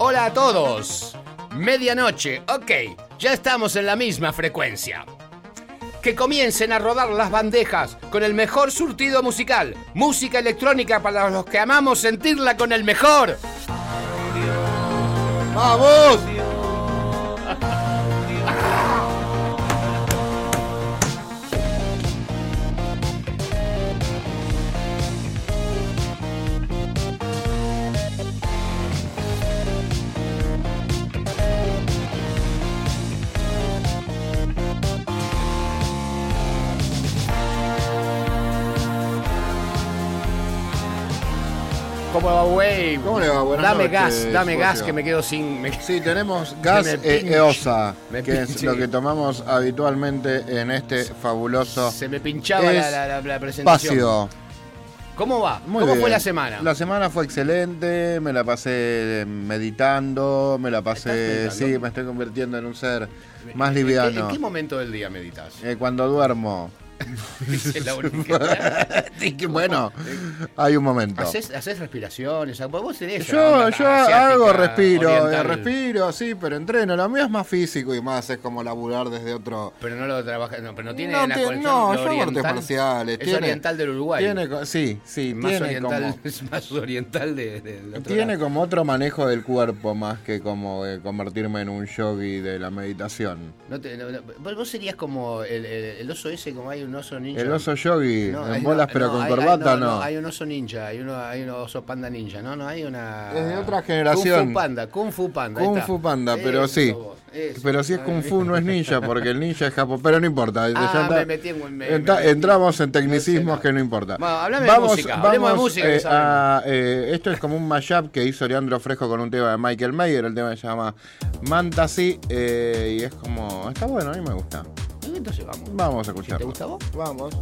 Hola a todos. Medianoche, ok, ya estamos en la misma frecuencia. Que comiencen a rodar las bandejas con el mejor surtido musical. Música electrónica para los que amamos sentirla con el mejor. ¡Vamos! ¿Cómo le va? Buenas Dame noches, gas, dame gas que me quedo sin. me- Sí, tenemos gas e- pinche. eosa, Me que es lo que tomamos habitualmente en este fabuloso Se me pinchaba la, la- presentación. espacio. ¿Cómo va? Muy ¿Cómo bien. fue la semana? La semana fue excelente, me la pasé meditando, me la pasé, sí, me estoy convirtiendo en un ser más ¿En qué- liviano. ¿En qué momento del día meditas? Eh, cuando duermo. Es la única. Sí, que bueno, hay un momento. ¿Haces, haces respiraciones? Vos tenés Yo, yo hago respiro, eh, oriental, respiro, sí, pero entreno. Lo mío es más físico y más es como laburar desde otro. Pero no lo trabajas, no, pero no tiene No, la te- no, yo hago artes marciales, Es tiene- oriental del Uruguay. Tiene, sí, sí, más tiene oriental, como, es más oriental de, de- del otro tiene lado. como otro manejo del cuerpo más que como de convertirme en un yogi de la meditación. No te- no- vos- vos serías como el, el- el oso ese, como hay un oso ninja. El oso yogi, No, en bolas no, pero no, con hay- corbata hay- no. Hay un oso ninja, hay, uno, hay un oso panda ninja, ¿no? No, hay una... Es de otra generación. Kung Fu Panda, Kung Fu Panda. Kung. Fu Panda, pero Eso sí. eso. Pero si es Kung Fu no es ninja, porque el ninja es japonés. Pero no importa. Ah, me metí en- me- entra- me metí. entramos en tecnicismos que no importa. Bueno, hablame de música, hablemos de música eh, a, eh, esto es como un mashup que hizo Leandro Fresco con un tema de Michael Mayer. El tema se llama Mantasy. eh, y es como. Está bueno, a mí me gusta. Entonces vamos. Vamos a ¿Te escucharlo. gusta a vos? Vamos.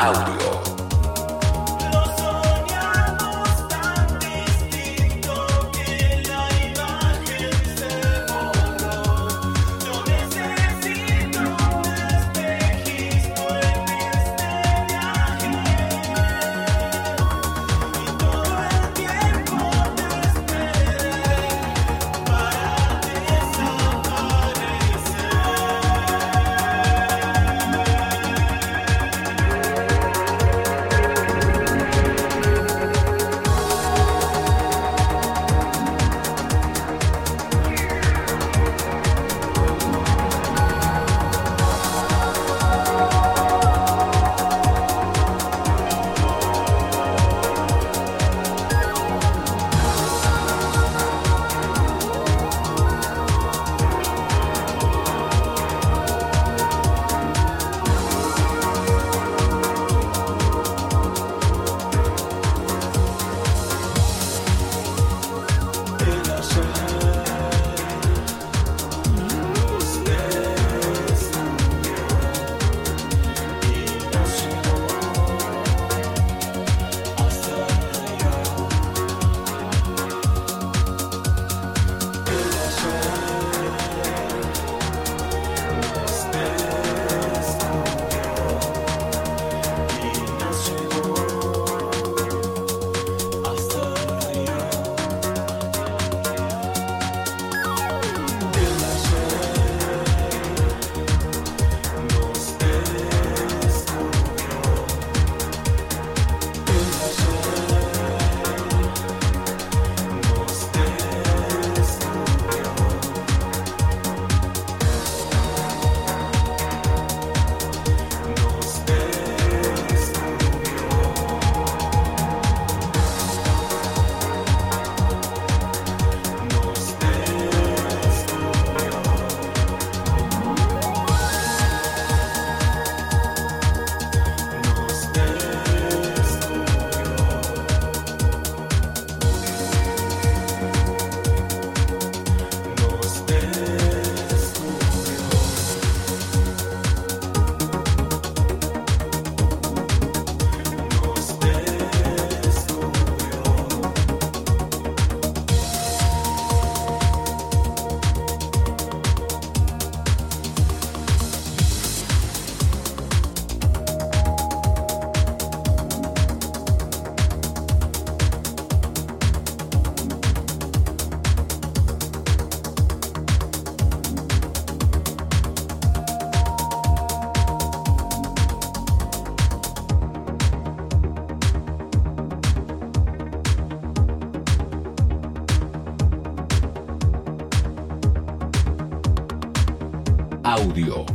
out.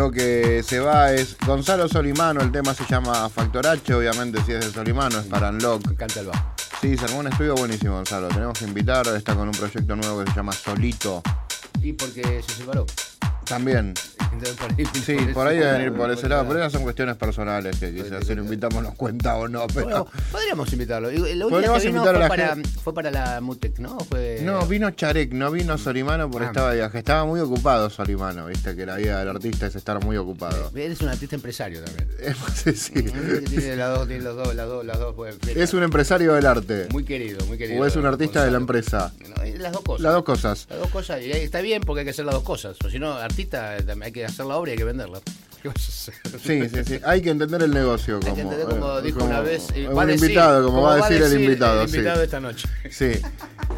Lo que se va es Gonzalo Solimano, el tema se llama Factor H, obviamente si es de Solimano es para Unlock. Me encanta el bajo. Sí, se armó un estudio buenísimo, Gonzalo. Tenemos que invitar, está con un proyecto nuevo que se llama Solito. Y porque se separó. También. Entonces, por ahí, Sí, por ahí debe venir por ese lado, pero esas son cuestiones personales que quizás si lo invitamos nos cuenta o no, pero... Bueno, podríamos invitarlo. La Podríamos que vino invitar a fue, la para, fue para la Mutec, ¿no? Fue... No, vino Charek, no vino Solimano porque Ah. estaba de viaje. Estaba muy ocupado Solimano, viste, que la vida del artista es estar muy ocupado. Eres un artista empresario también. Sí, sí. Tiene las dos, tiene los dos, las dos, las dos. pues, Es un empresario del arte. Muy querido, muy querido. O es un artista de la empresa. No, eh, las dos cosas. Las dos cosas. Las dos cosas. Y ahí está bien porque hay que hacer las dos cosas. O si no, artista, hay que hacer la obra y hay que venderla. Sí, sí, sí. Hay que entender el negocio. Hay Como, que entender como eh, dijo como una vez. eh, un decir- invitado, como, va a decir, el invitado. El invitado sí. esta noche. Sí.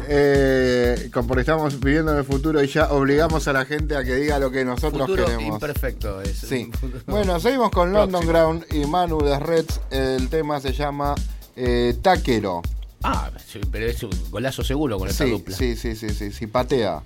Eh, como estamos viviendo en el futuro y ya obligamos a la gente a que diga lo que nosotros Futuro queremos. imperfecto. Es Sí. Bueno, seguimos con London próximo. Ground y Manu de Reds. El tema se llama eh, Taquero. Ah, pero es un golazo seguro con esta Sí, dupla. sí, sí, sí, sí, sí, patea.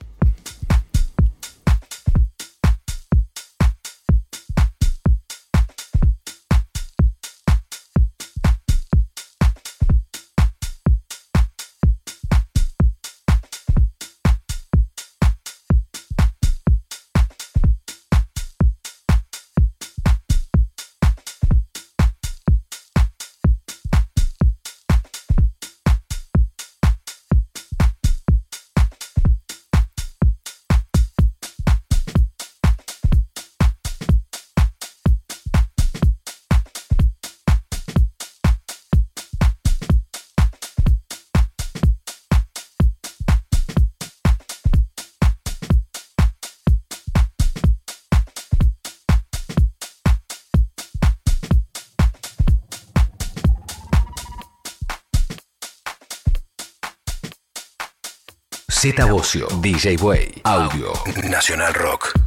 Z Bocio, DJ Way, Audio, Nacional Rock.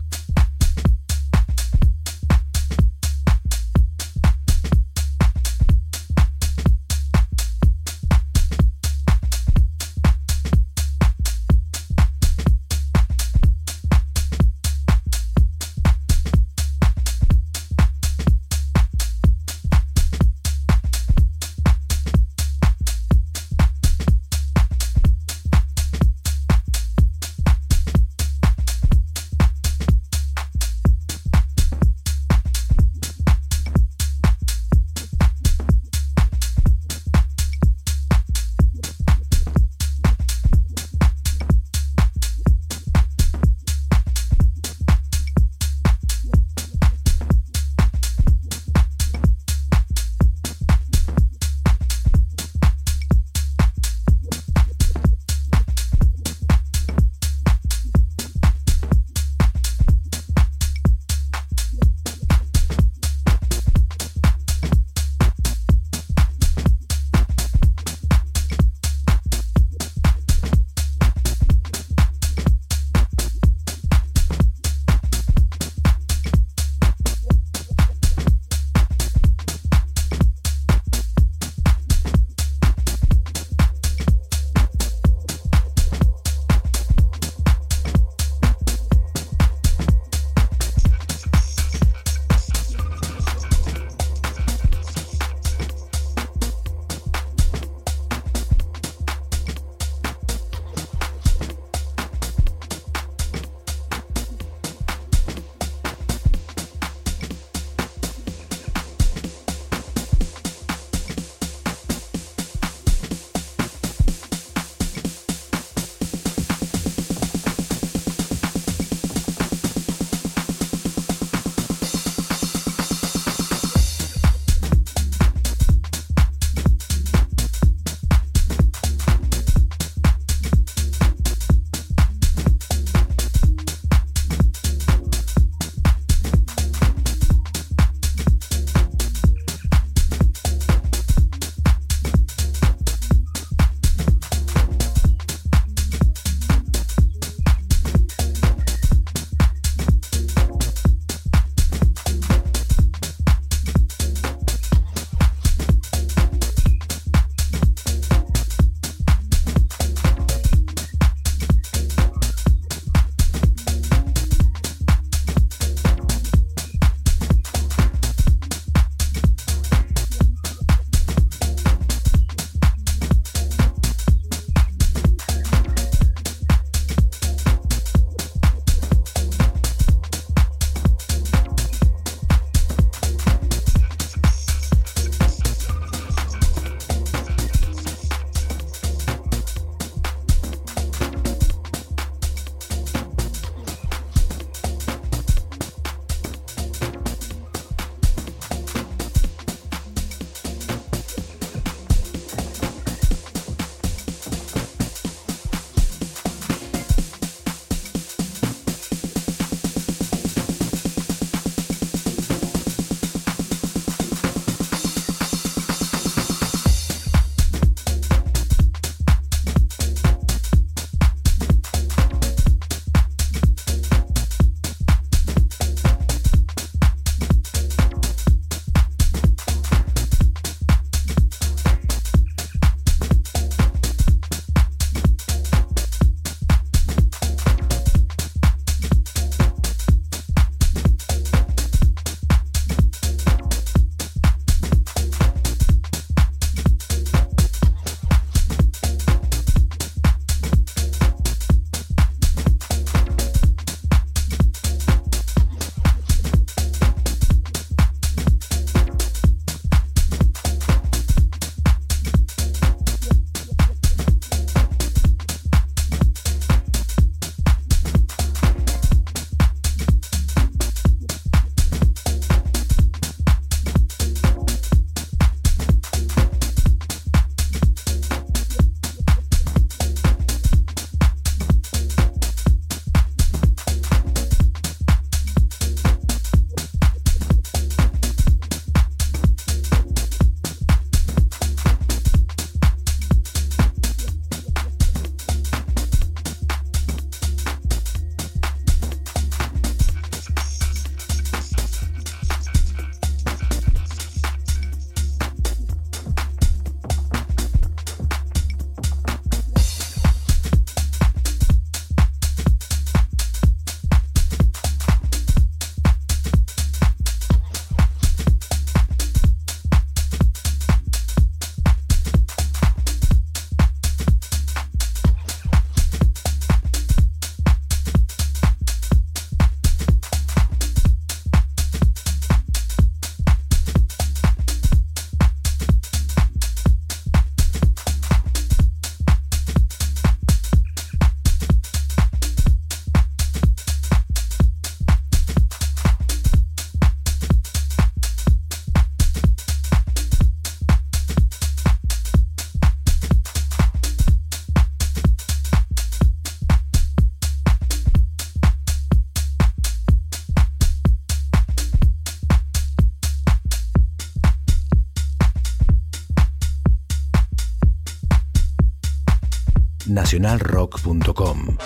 nacionalrock.com.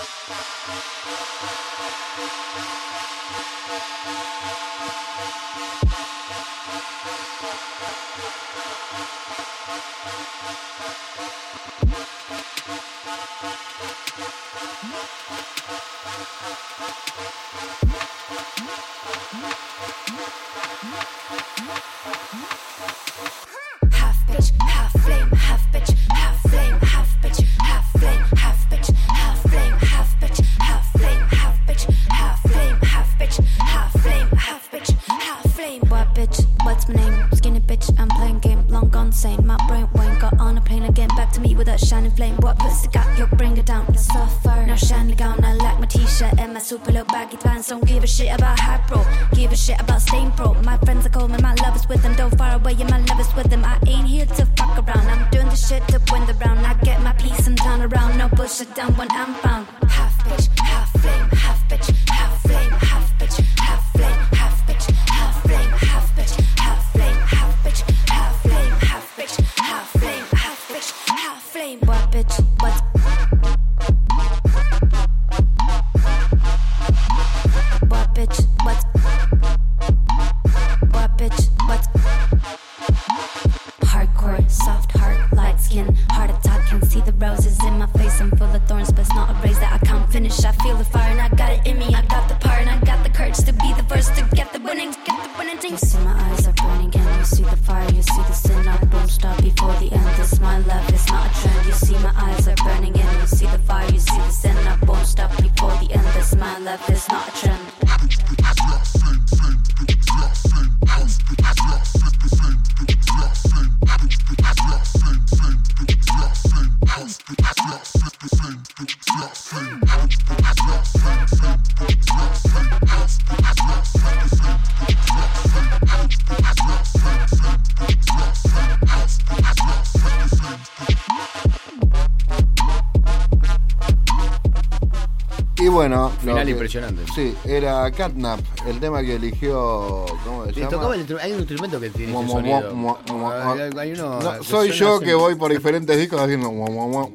Y bueno. lo Final que- impresionante. Sí, era Catnap, el tema que eligió. ¿Cómo se llama? tocaba el hay un instrumento que tiene Mua, ese mua, mua. Hay- hay uno No, soy yo que voy por diferentes discos haciendo. mua, mua,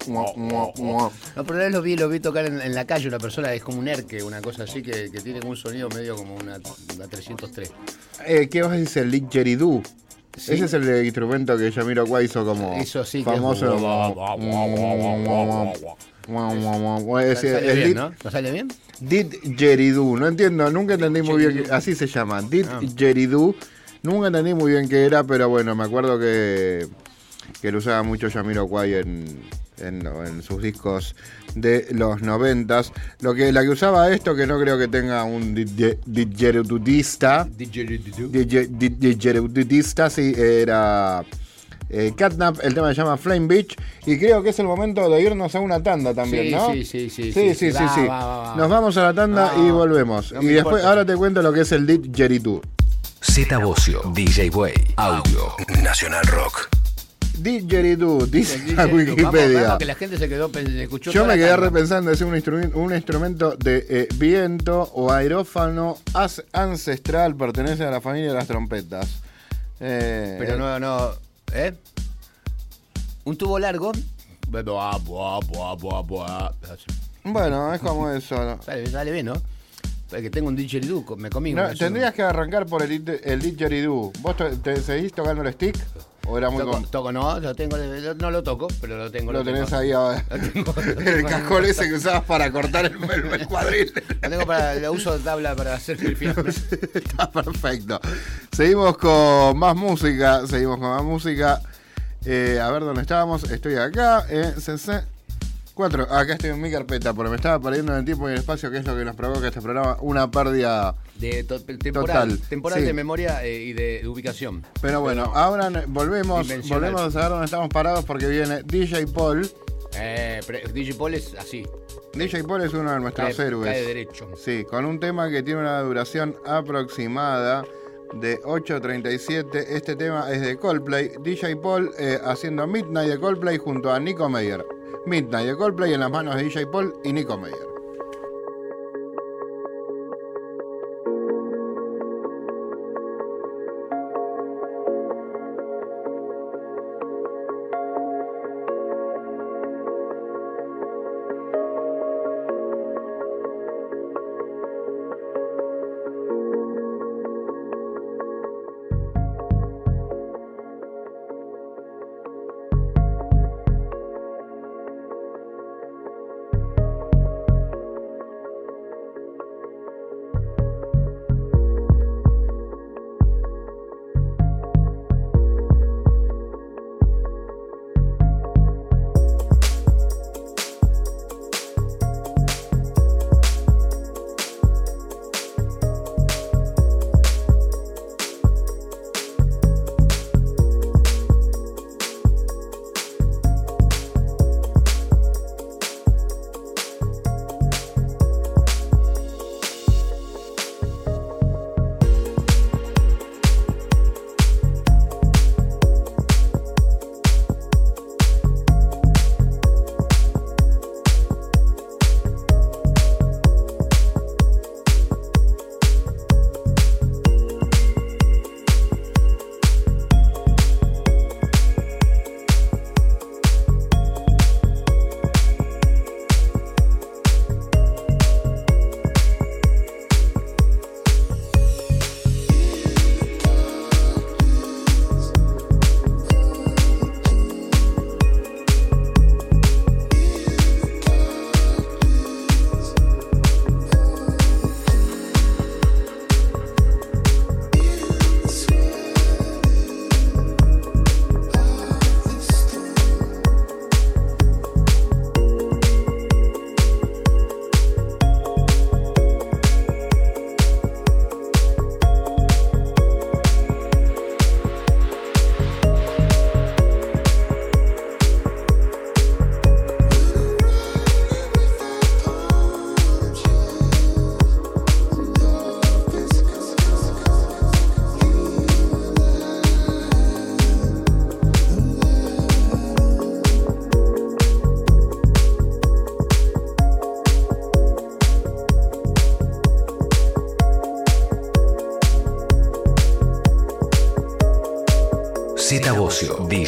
mua. No, pero lo vi, lo vi tocar en, en la calle una persona es como un erque, una cosa así, que, que tiene como un sonido medio como una, una 303. Eh, ¿Qué vas a decir? El didgeridoo. Sí. Ese es el de instrumento que Yamiro hizo como Eso sí que famoso. es- Es, Sale es bien, did- ¿no? ¿No sale bien? Didgeridoo. No entiendo, nunca entendí muy bien. que- así se llama. Didgeridoo. Nunca entendí muy bien qué era, pero bueno, me acuerdo que, que lo usaba mucho Yamiro Kwai en, en, en sus discos de los noventas. Lo que, la que usaba esto, que no creo que tenga un didge- didgeridooista. Didgeridooista, sí, era eh, Catnap, el tema se llama Flame Beach y creo que es el momento de irnos a una tanda también, Sí, ¿no? sí, sí, sí, Sí, sí, sí, Va, sí. va, va, va. Nos vamos a la tanda No, y volvemos. no y después, importa. ahora te cuento lo que es el Didgeridoo. Z Bocio, DJ Way, Audio, Nacional Rock. Didgeridoo, dice Dice la vamos, Wikipedia. vamos, que la gente se quedó, escuchó Yo me quedé repensando, es un, instrumento, un instrumento de eh, viento o aerófano as- ancestral, pertenece a la familia de las trompetas. Eh, Pero no, no, ¿eh? Un tubo largo. Bueno, es como eso. ¿no? Sale, sale bien, ¿no? Que tengo un didgeridoo, me comí No, tendrías que arrancar por el, el didgeridoo. ¿Vos te, te seguís tocando el stick? ¿O era muy Toco, no, lo tengo, lo- no lo toco, pero lo tengo. Lo tenés tengo. ahí ahora. Lo tengo, lo En el cajón ese que usabas para cortar el, el, el cuadril. Lo tengo para, lo uso de tabla para hacer el fiambre. Está perfecto. Seguimos con más música. Seguimos con más música. Eh, a ver dónde estábamos. Estoy acá. En 4. Acá estoy en mi carpeta. Porque me estaba perdiendo en el tiempo y el espacio, que es lo que nos provoca este programa. Una pérdida. De to- temporal, Total, temporal sí. de memoria eh, y de, de ubicación. Pero bueno, ahora volvemos. Volvemos a saber dónde estamos parados. Porque viene DJ Paul. Eh, DJ Paul es así. DJ Paul es uno de nuestros Cae, héroes. cae derecho. Sí, con un tema que tiene una duración aproximada de 8.37. Este tema es de Coldplay. DJ Paul eh, haciendo Midnight de Coldplay junto a Nico Meyer. Midnight de Coldplay en las manos de DJ Paul y Nico Meyer.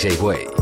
Bocio, DJ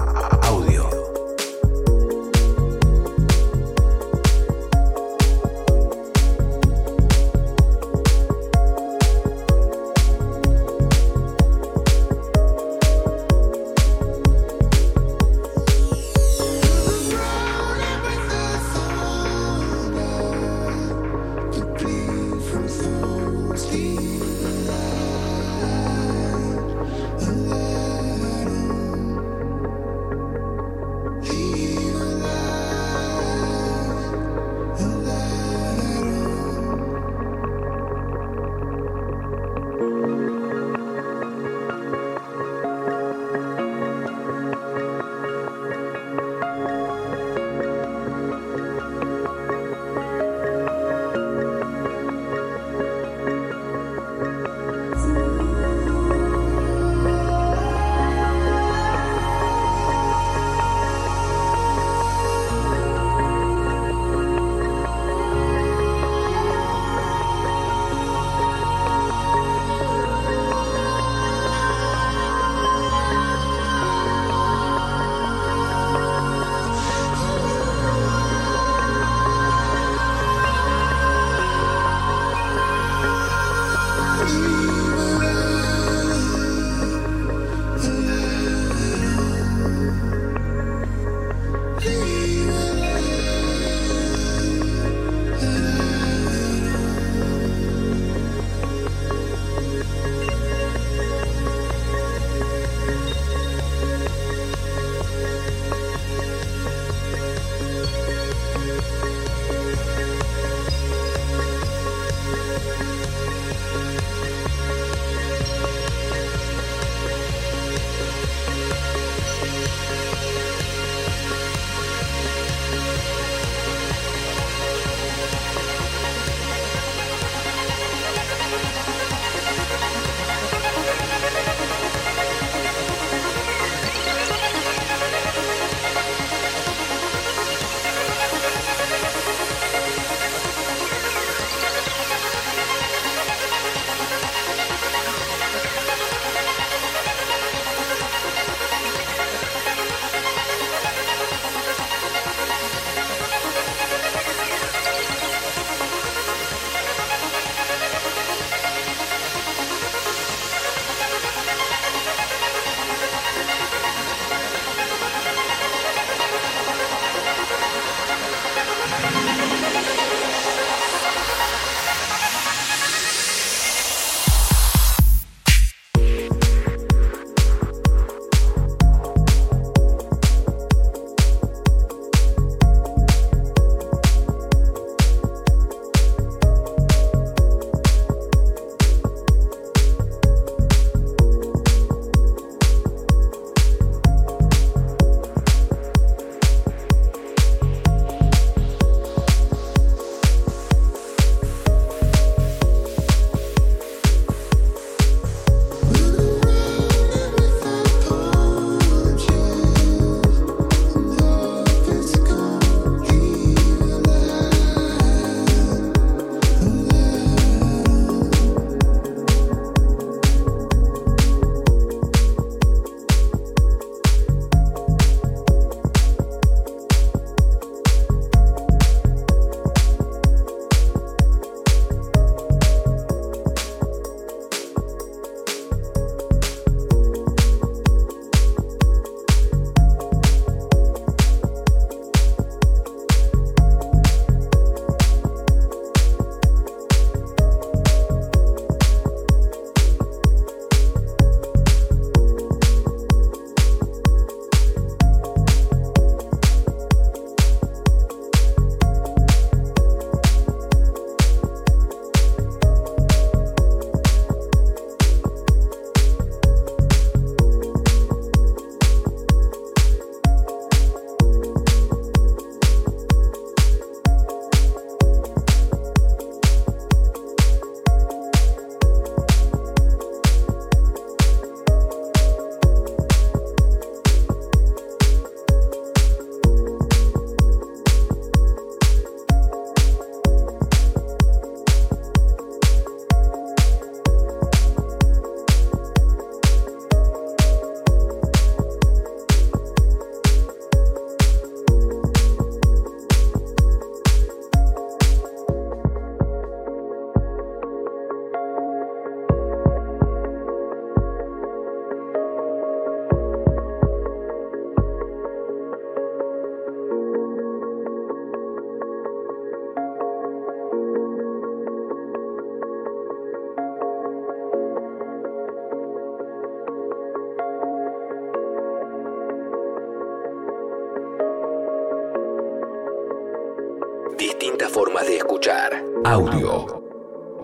Audio.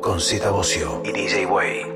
Con Zeta Bocio y DJ Way.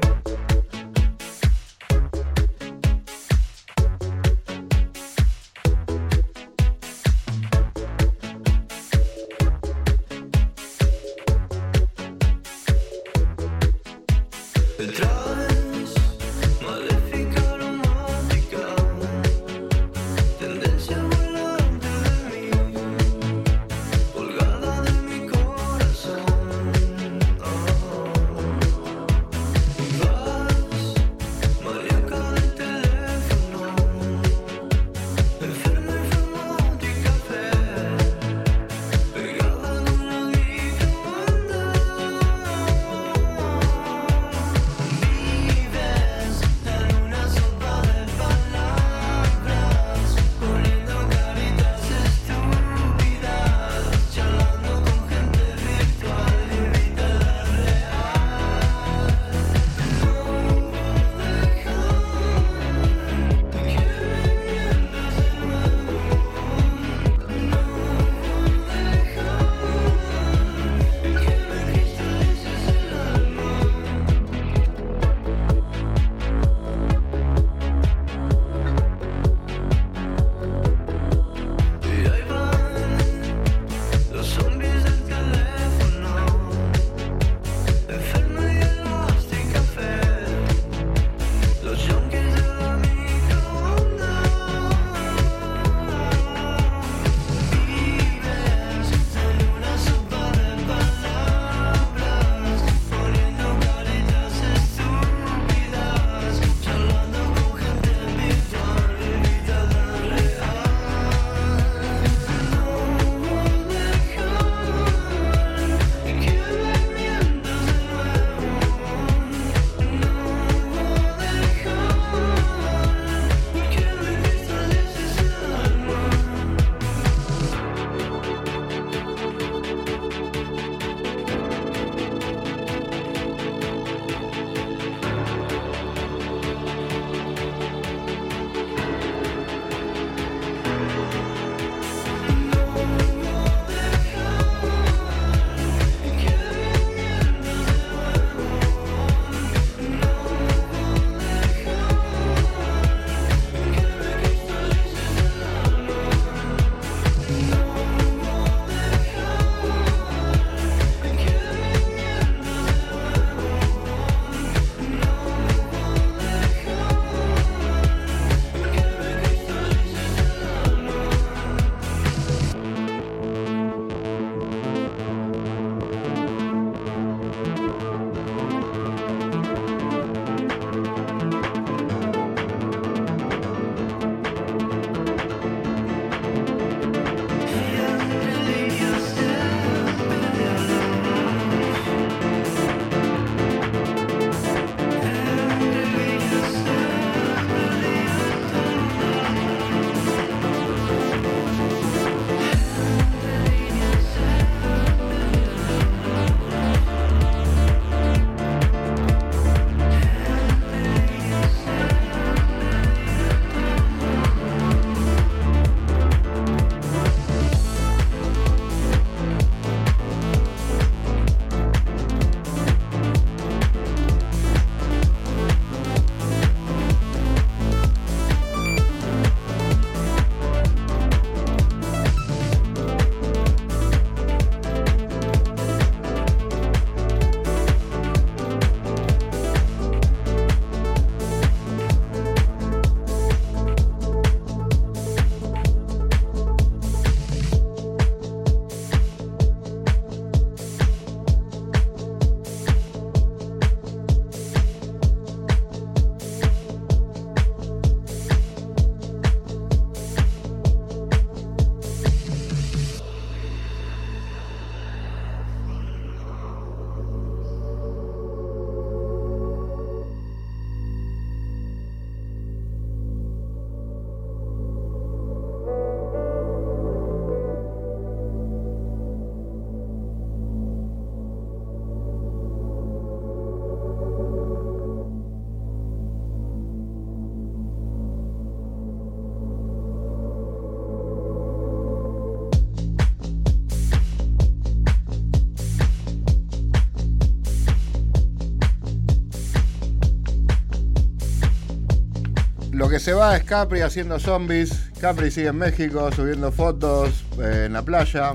Que se va es Capri haciendo zombies. Capri sigue en México subiendo fotos eh, en la playa.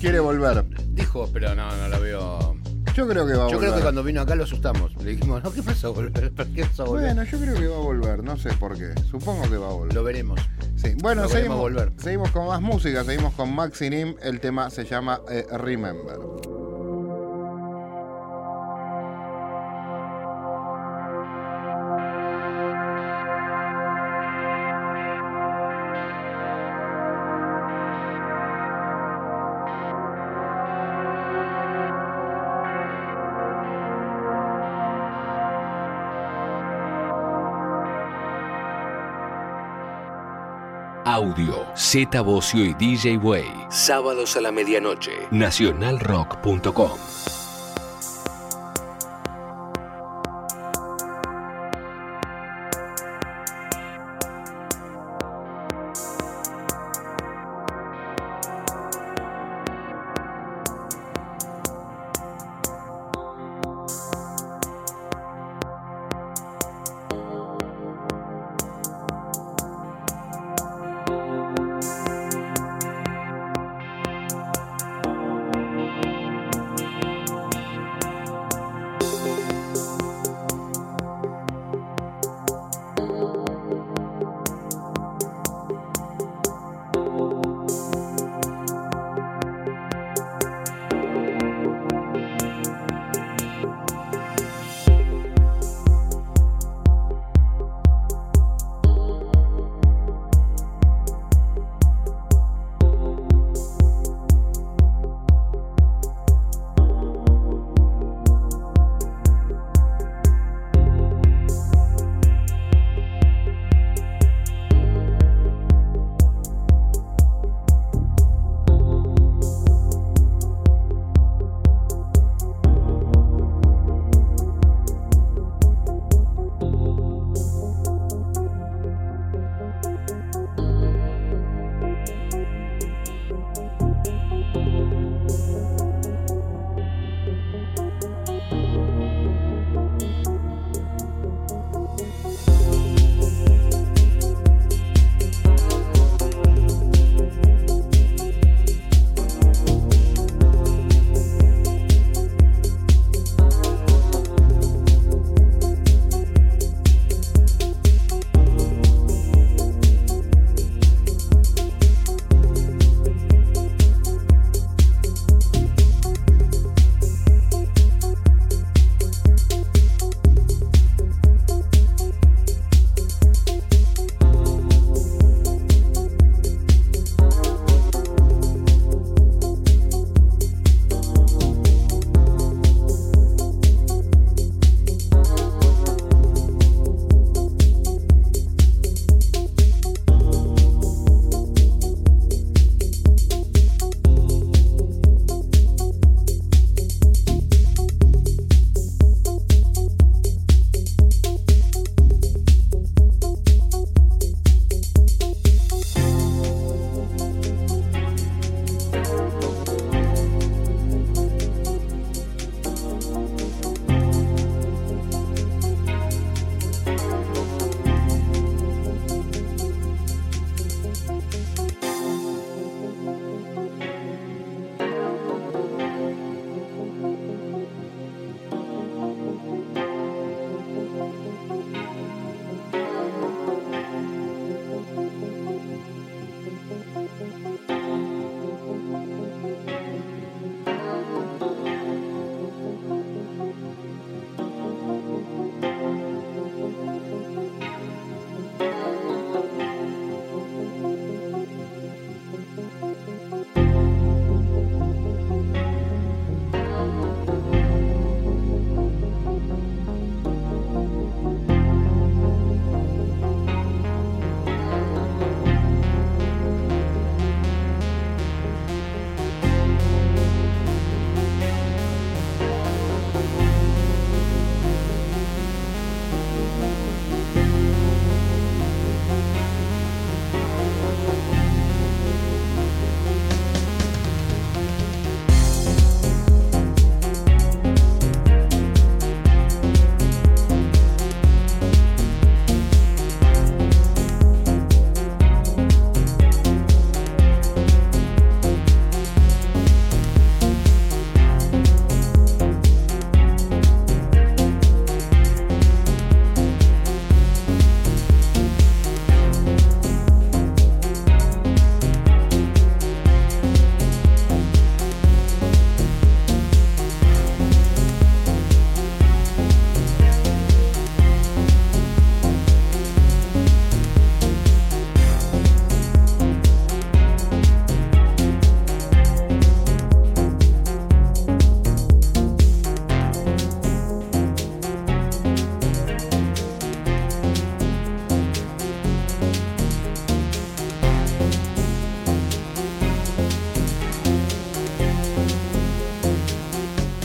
Quiere volver. Dijo, pero no, no lo veo. Yo creo que va a Yo volver. creo que cuando vino acá lo asustamos. Le dijimos, no, ¿qué pasó? a volver? ¿Por qué vas a volver? Bueno, yo creo que va a volver, no sé por qué. Supongo que va a volver. Lo veremos. Sí. Bueno, lo seguimos, volver. seguimos con más música, seguimos con Maxi Nim. El tema se llama eh, Remember. Z Bocio y DJ Way. Sábados a la medianoche. Nacionalrock.com.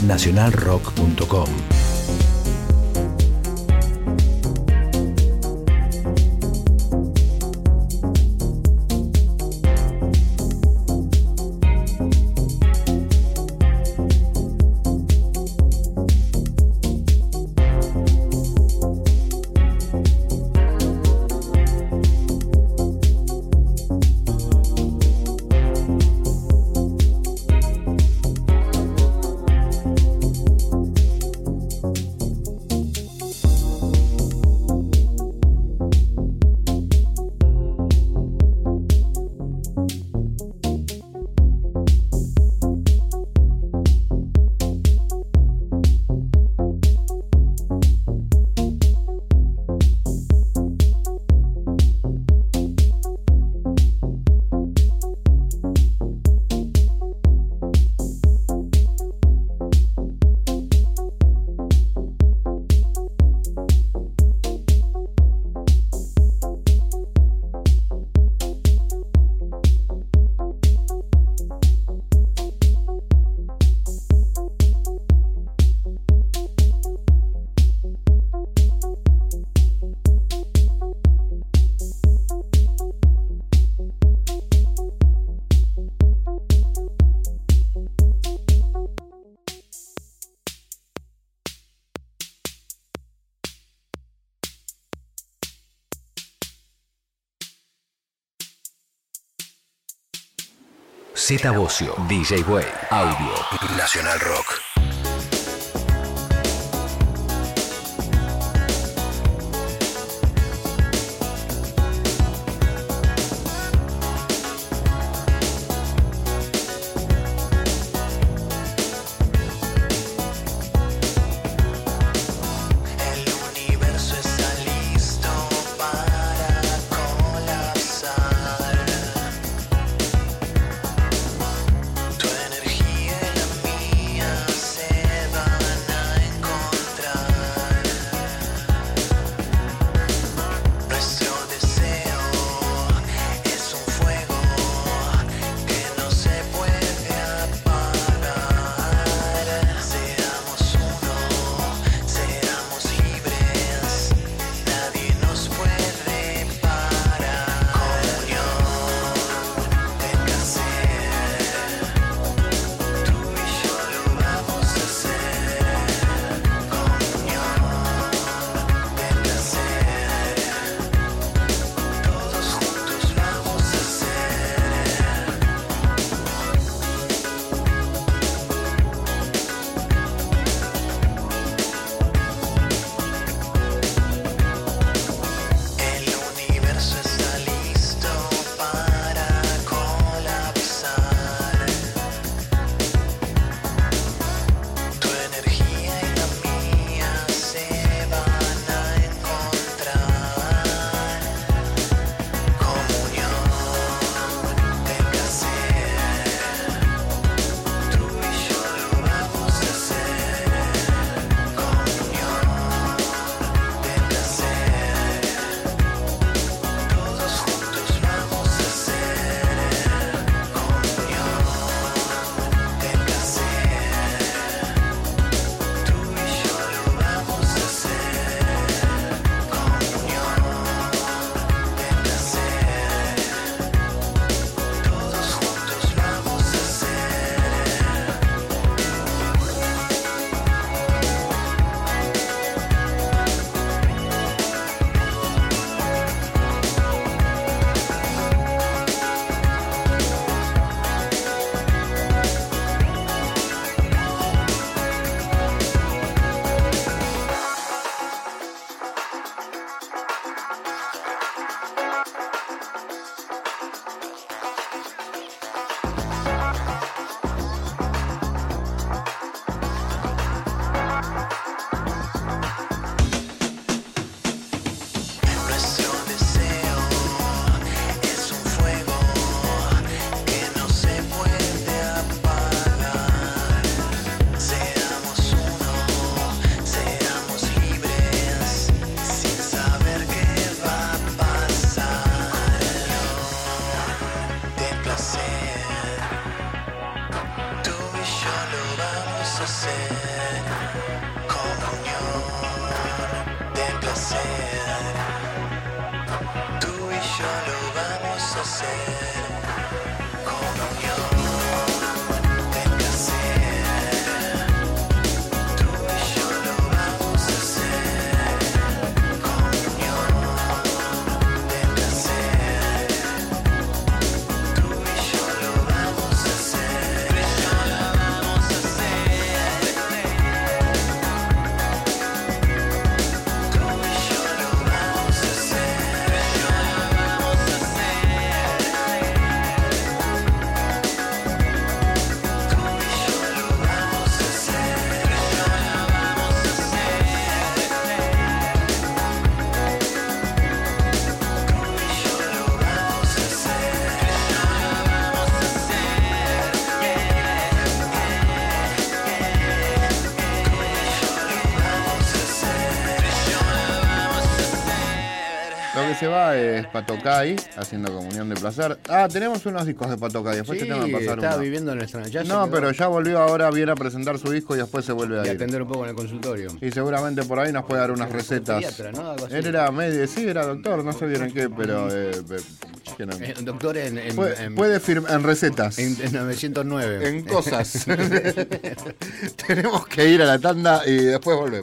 nacionalrock.com. Z Bocio, DJ Way, Audio, Nacional Rock. Es Patocay haciendo comunión de placer. Ah, tenemos unos discos de Patocay. Después Sí, te tengo que pasar estaba uno. viviendo en el extranjero. No, pero ya volvió ahora, viene a presentar su disco y después se vuelve a Y ir. atender un poco en el consultorio. Y seguramente por ahí nos puede dar unas recetas. Pediatra, ¿no? Algo así. Él era medio, sí, era doctor, no sé bien en qué, pero eh, eh, no. Eh, doctor en, en, puede, en- puede firmar en recetas. en- en 909. en cosas. Tenemos que ir a la tanda y después volvemos.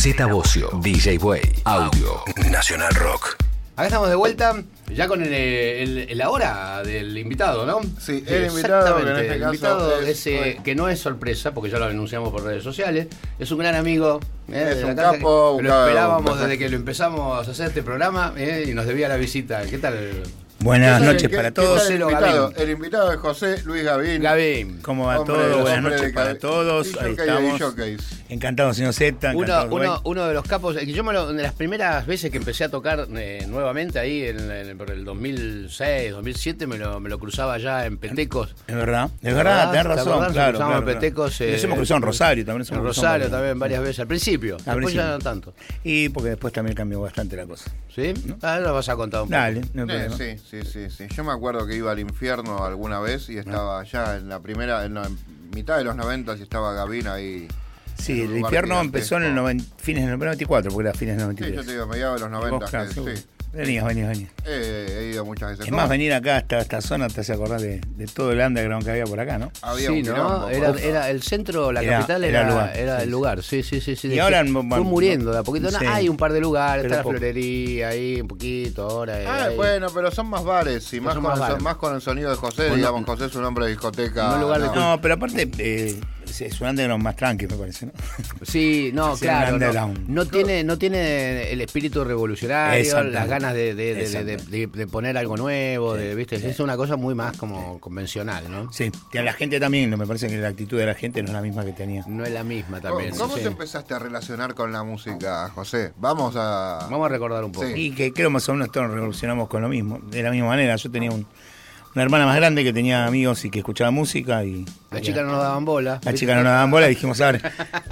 Z Bocio, DJ Way, Audio, Nacional Rock. Acá estamos de vuelta, ya con el, el- la hora del invitado, ¿no? Sí, el invitado, que en Exactamente, este el caso invitado es- es, eh, que no es sorpresa, porque ya lo anunciamos por redes sociales, es un gran amigo. eh, Es de un capo, que un Lo esperábamos desde que lo empezamos a hacer este programa eh, y nos debía la visita. ¿Qué tal? Buenas ¿Qué tal- noches qué- para todos. el, invitado? Gavín. el invitado es José Luis Gavín. Gaby, ¿Cómo va Hombre, todo? Buenas noches de para todos. y Ahí estamos. Encantado, señor Z. uno, uno, uno de los capos, que yo me lo, de las primeras veces que empecé a tocar eh, nuevamente ahí en, en- por el 2006, 2007, me lo, me lo cruzaba ya en Petecos. Es verdad, es verdad, tenés ¿Te razón. Claro, claro, en Petecos. eh, Nos hemos cruzado en Rosario también. En Rosario también varias veces. Al principio, Al después ya no tanto. Y porque después también cambió bastante la cosa. ¿Sí? Ahora lo vas a contar un poco. Dale, no hay Eh, problema. sí, sí, sí, sí. Yo me acuerdo que iba al infierno alguna vez y estaba ya en la primera, en la mitad de los 90 y estaba Gavín ahí. Sí, el infierno empezó en el gigantesco. 90 fines del 94, porque era fines del Sí, 93. yo te digo, mediados de los 90. Vos, claro, que- sí. Venías, venías, venías. Eh, he ido muchas veces. Es ¿Cómo? más, venir acá hasta esta zona te hace acordar de, de todo el underground que había por acá, ¿no? Había sí, un ¿no? Era, era el centro, la Era- capital era era, el lugar, era sí, el sí. lugar. Sí, sí, sí. sí. Y ahora, fue bueno, muriendo de a poquito. No, sí. hay un par de lugares, está la poco. florería ahí, un poquito, ahora. Ah, bueno, pero son más bares y más, con, más el, son- bares. más con el sonido de José. Bueno, digamos, José es un hombre de discoteca. no lugar de no. No, pero aparte eh, es- un underground más tranqui, me parece, ¿no? Sí, no, Sí, claro. No, underground. no tiene, no tiene el espíritu revolucionario, las ganas de, de- de- de- Exactamente. de- de poner algo nuevo, de, ¿viste? sí. Es una cosa muy más como convencional, ¿no? Sí, a la gente también, me parece que la actitud de la gente no es la misma que tenía. No es la misma ¿Cómo, también. cómo sí. te empezaste a relacionar con la música, José? Vamos a. Vamos a recordar un poco. Sí. Y que creo más o menos todos nos revolucionamos con lo mismo, de la misma manera. Yo tenía un- una hermana más grande que tenía amigos y que escuchaba música y... Las chicas no nos daban bola. La chica no nos daban bola y dijimos, a ver,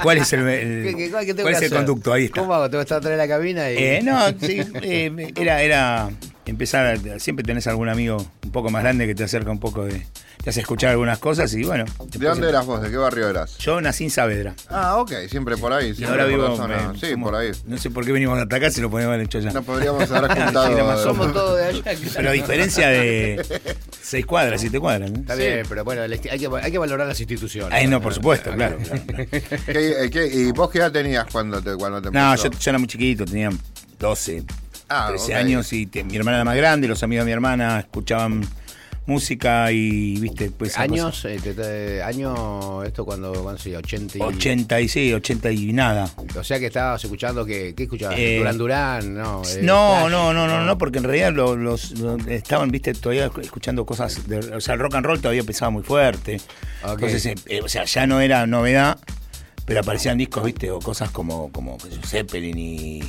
¿cuál es el, el- ¿Qué- qué- qué tengo cuál es el conducto? Ahí está. ¿Cómo hago? Tengo que estar atrás de la cabina y. Eh, no, sí, eh, era, era empezar, a- siempre tenés algún amigo un poco más grande que te acerca un poco de, te hace escuchar algunas cosas y bueno. ¿De dónde eras vos? ¿De qué barrio eras? Yo nací en Saavedra. Ah, ok, siempre por ahí. Y ahora por vivo. la zona. Sí, somos- por ahí. No sé por qué venimos hasta acá si lo podemos haber hecho ya. No podríamos haber juntado. más Somos todos de allá. claro. Pero a diferencia de seis cuadras, siete cuadras. ¿no? Está bien, pero bueno, hay que, hay que valorar las instituciones. Ay, no, por supuesto, claro. claro. ¿Qué- eh, qué- ¿Y vos qué edad tenías cuando te, cuando te No, yo, yo era muy chiquito, tenía 12, Ah, 13 ok. años y te- mi hermana era más grande, los amigos de mi hermana escuchaban música y, viste, pues... Años, eh, año, esto cuando, cuando sí, 80 y... 80 y sí, 80 y nada. O sea que estabas escuchando, que, ¿qué escuchabas? Eh, Durán Durán, no. eh, No, Flash, no, no, no, no, porque en realidad lo- los, lo- estaban, viste, todavía escuchando cosas, de- o sea, el rock and roll todavía pesaba muy fuerte. Entonces, eh, eh, o sea, ya no era novedad, pero aparecían discos, viste, o cosas como, como Zeppelin y,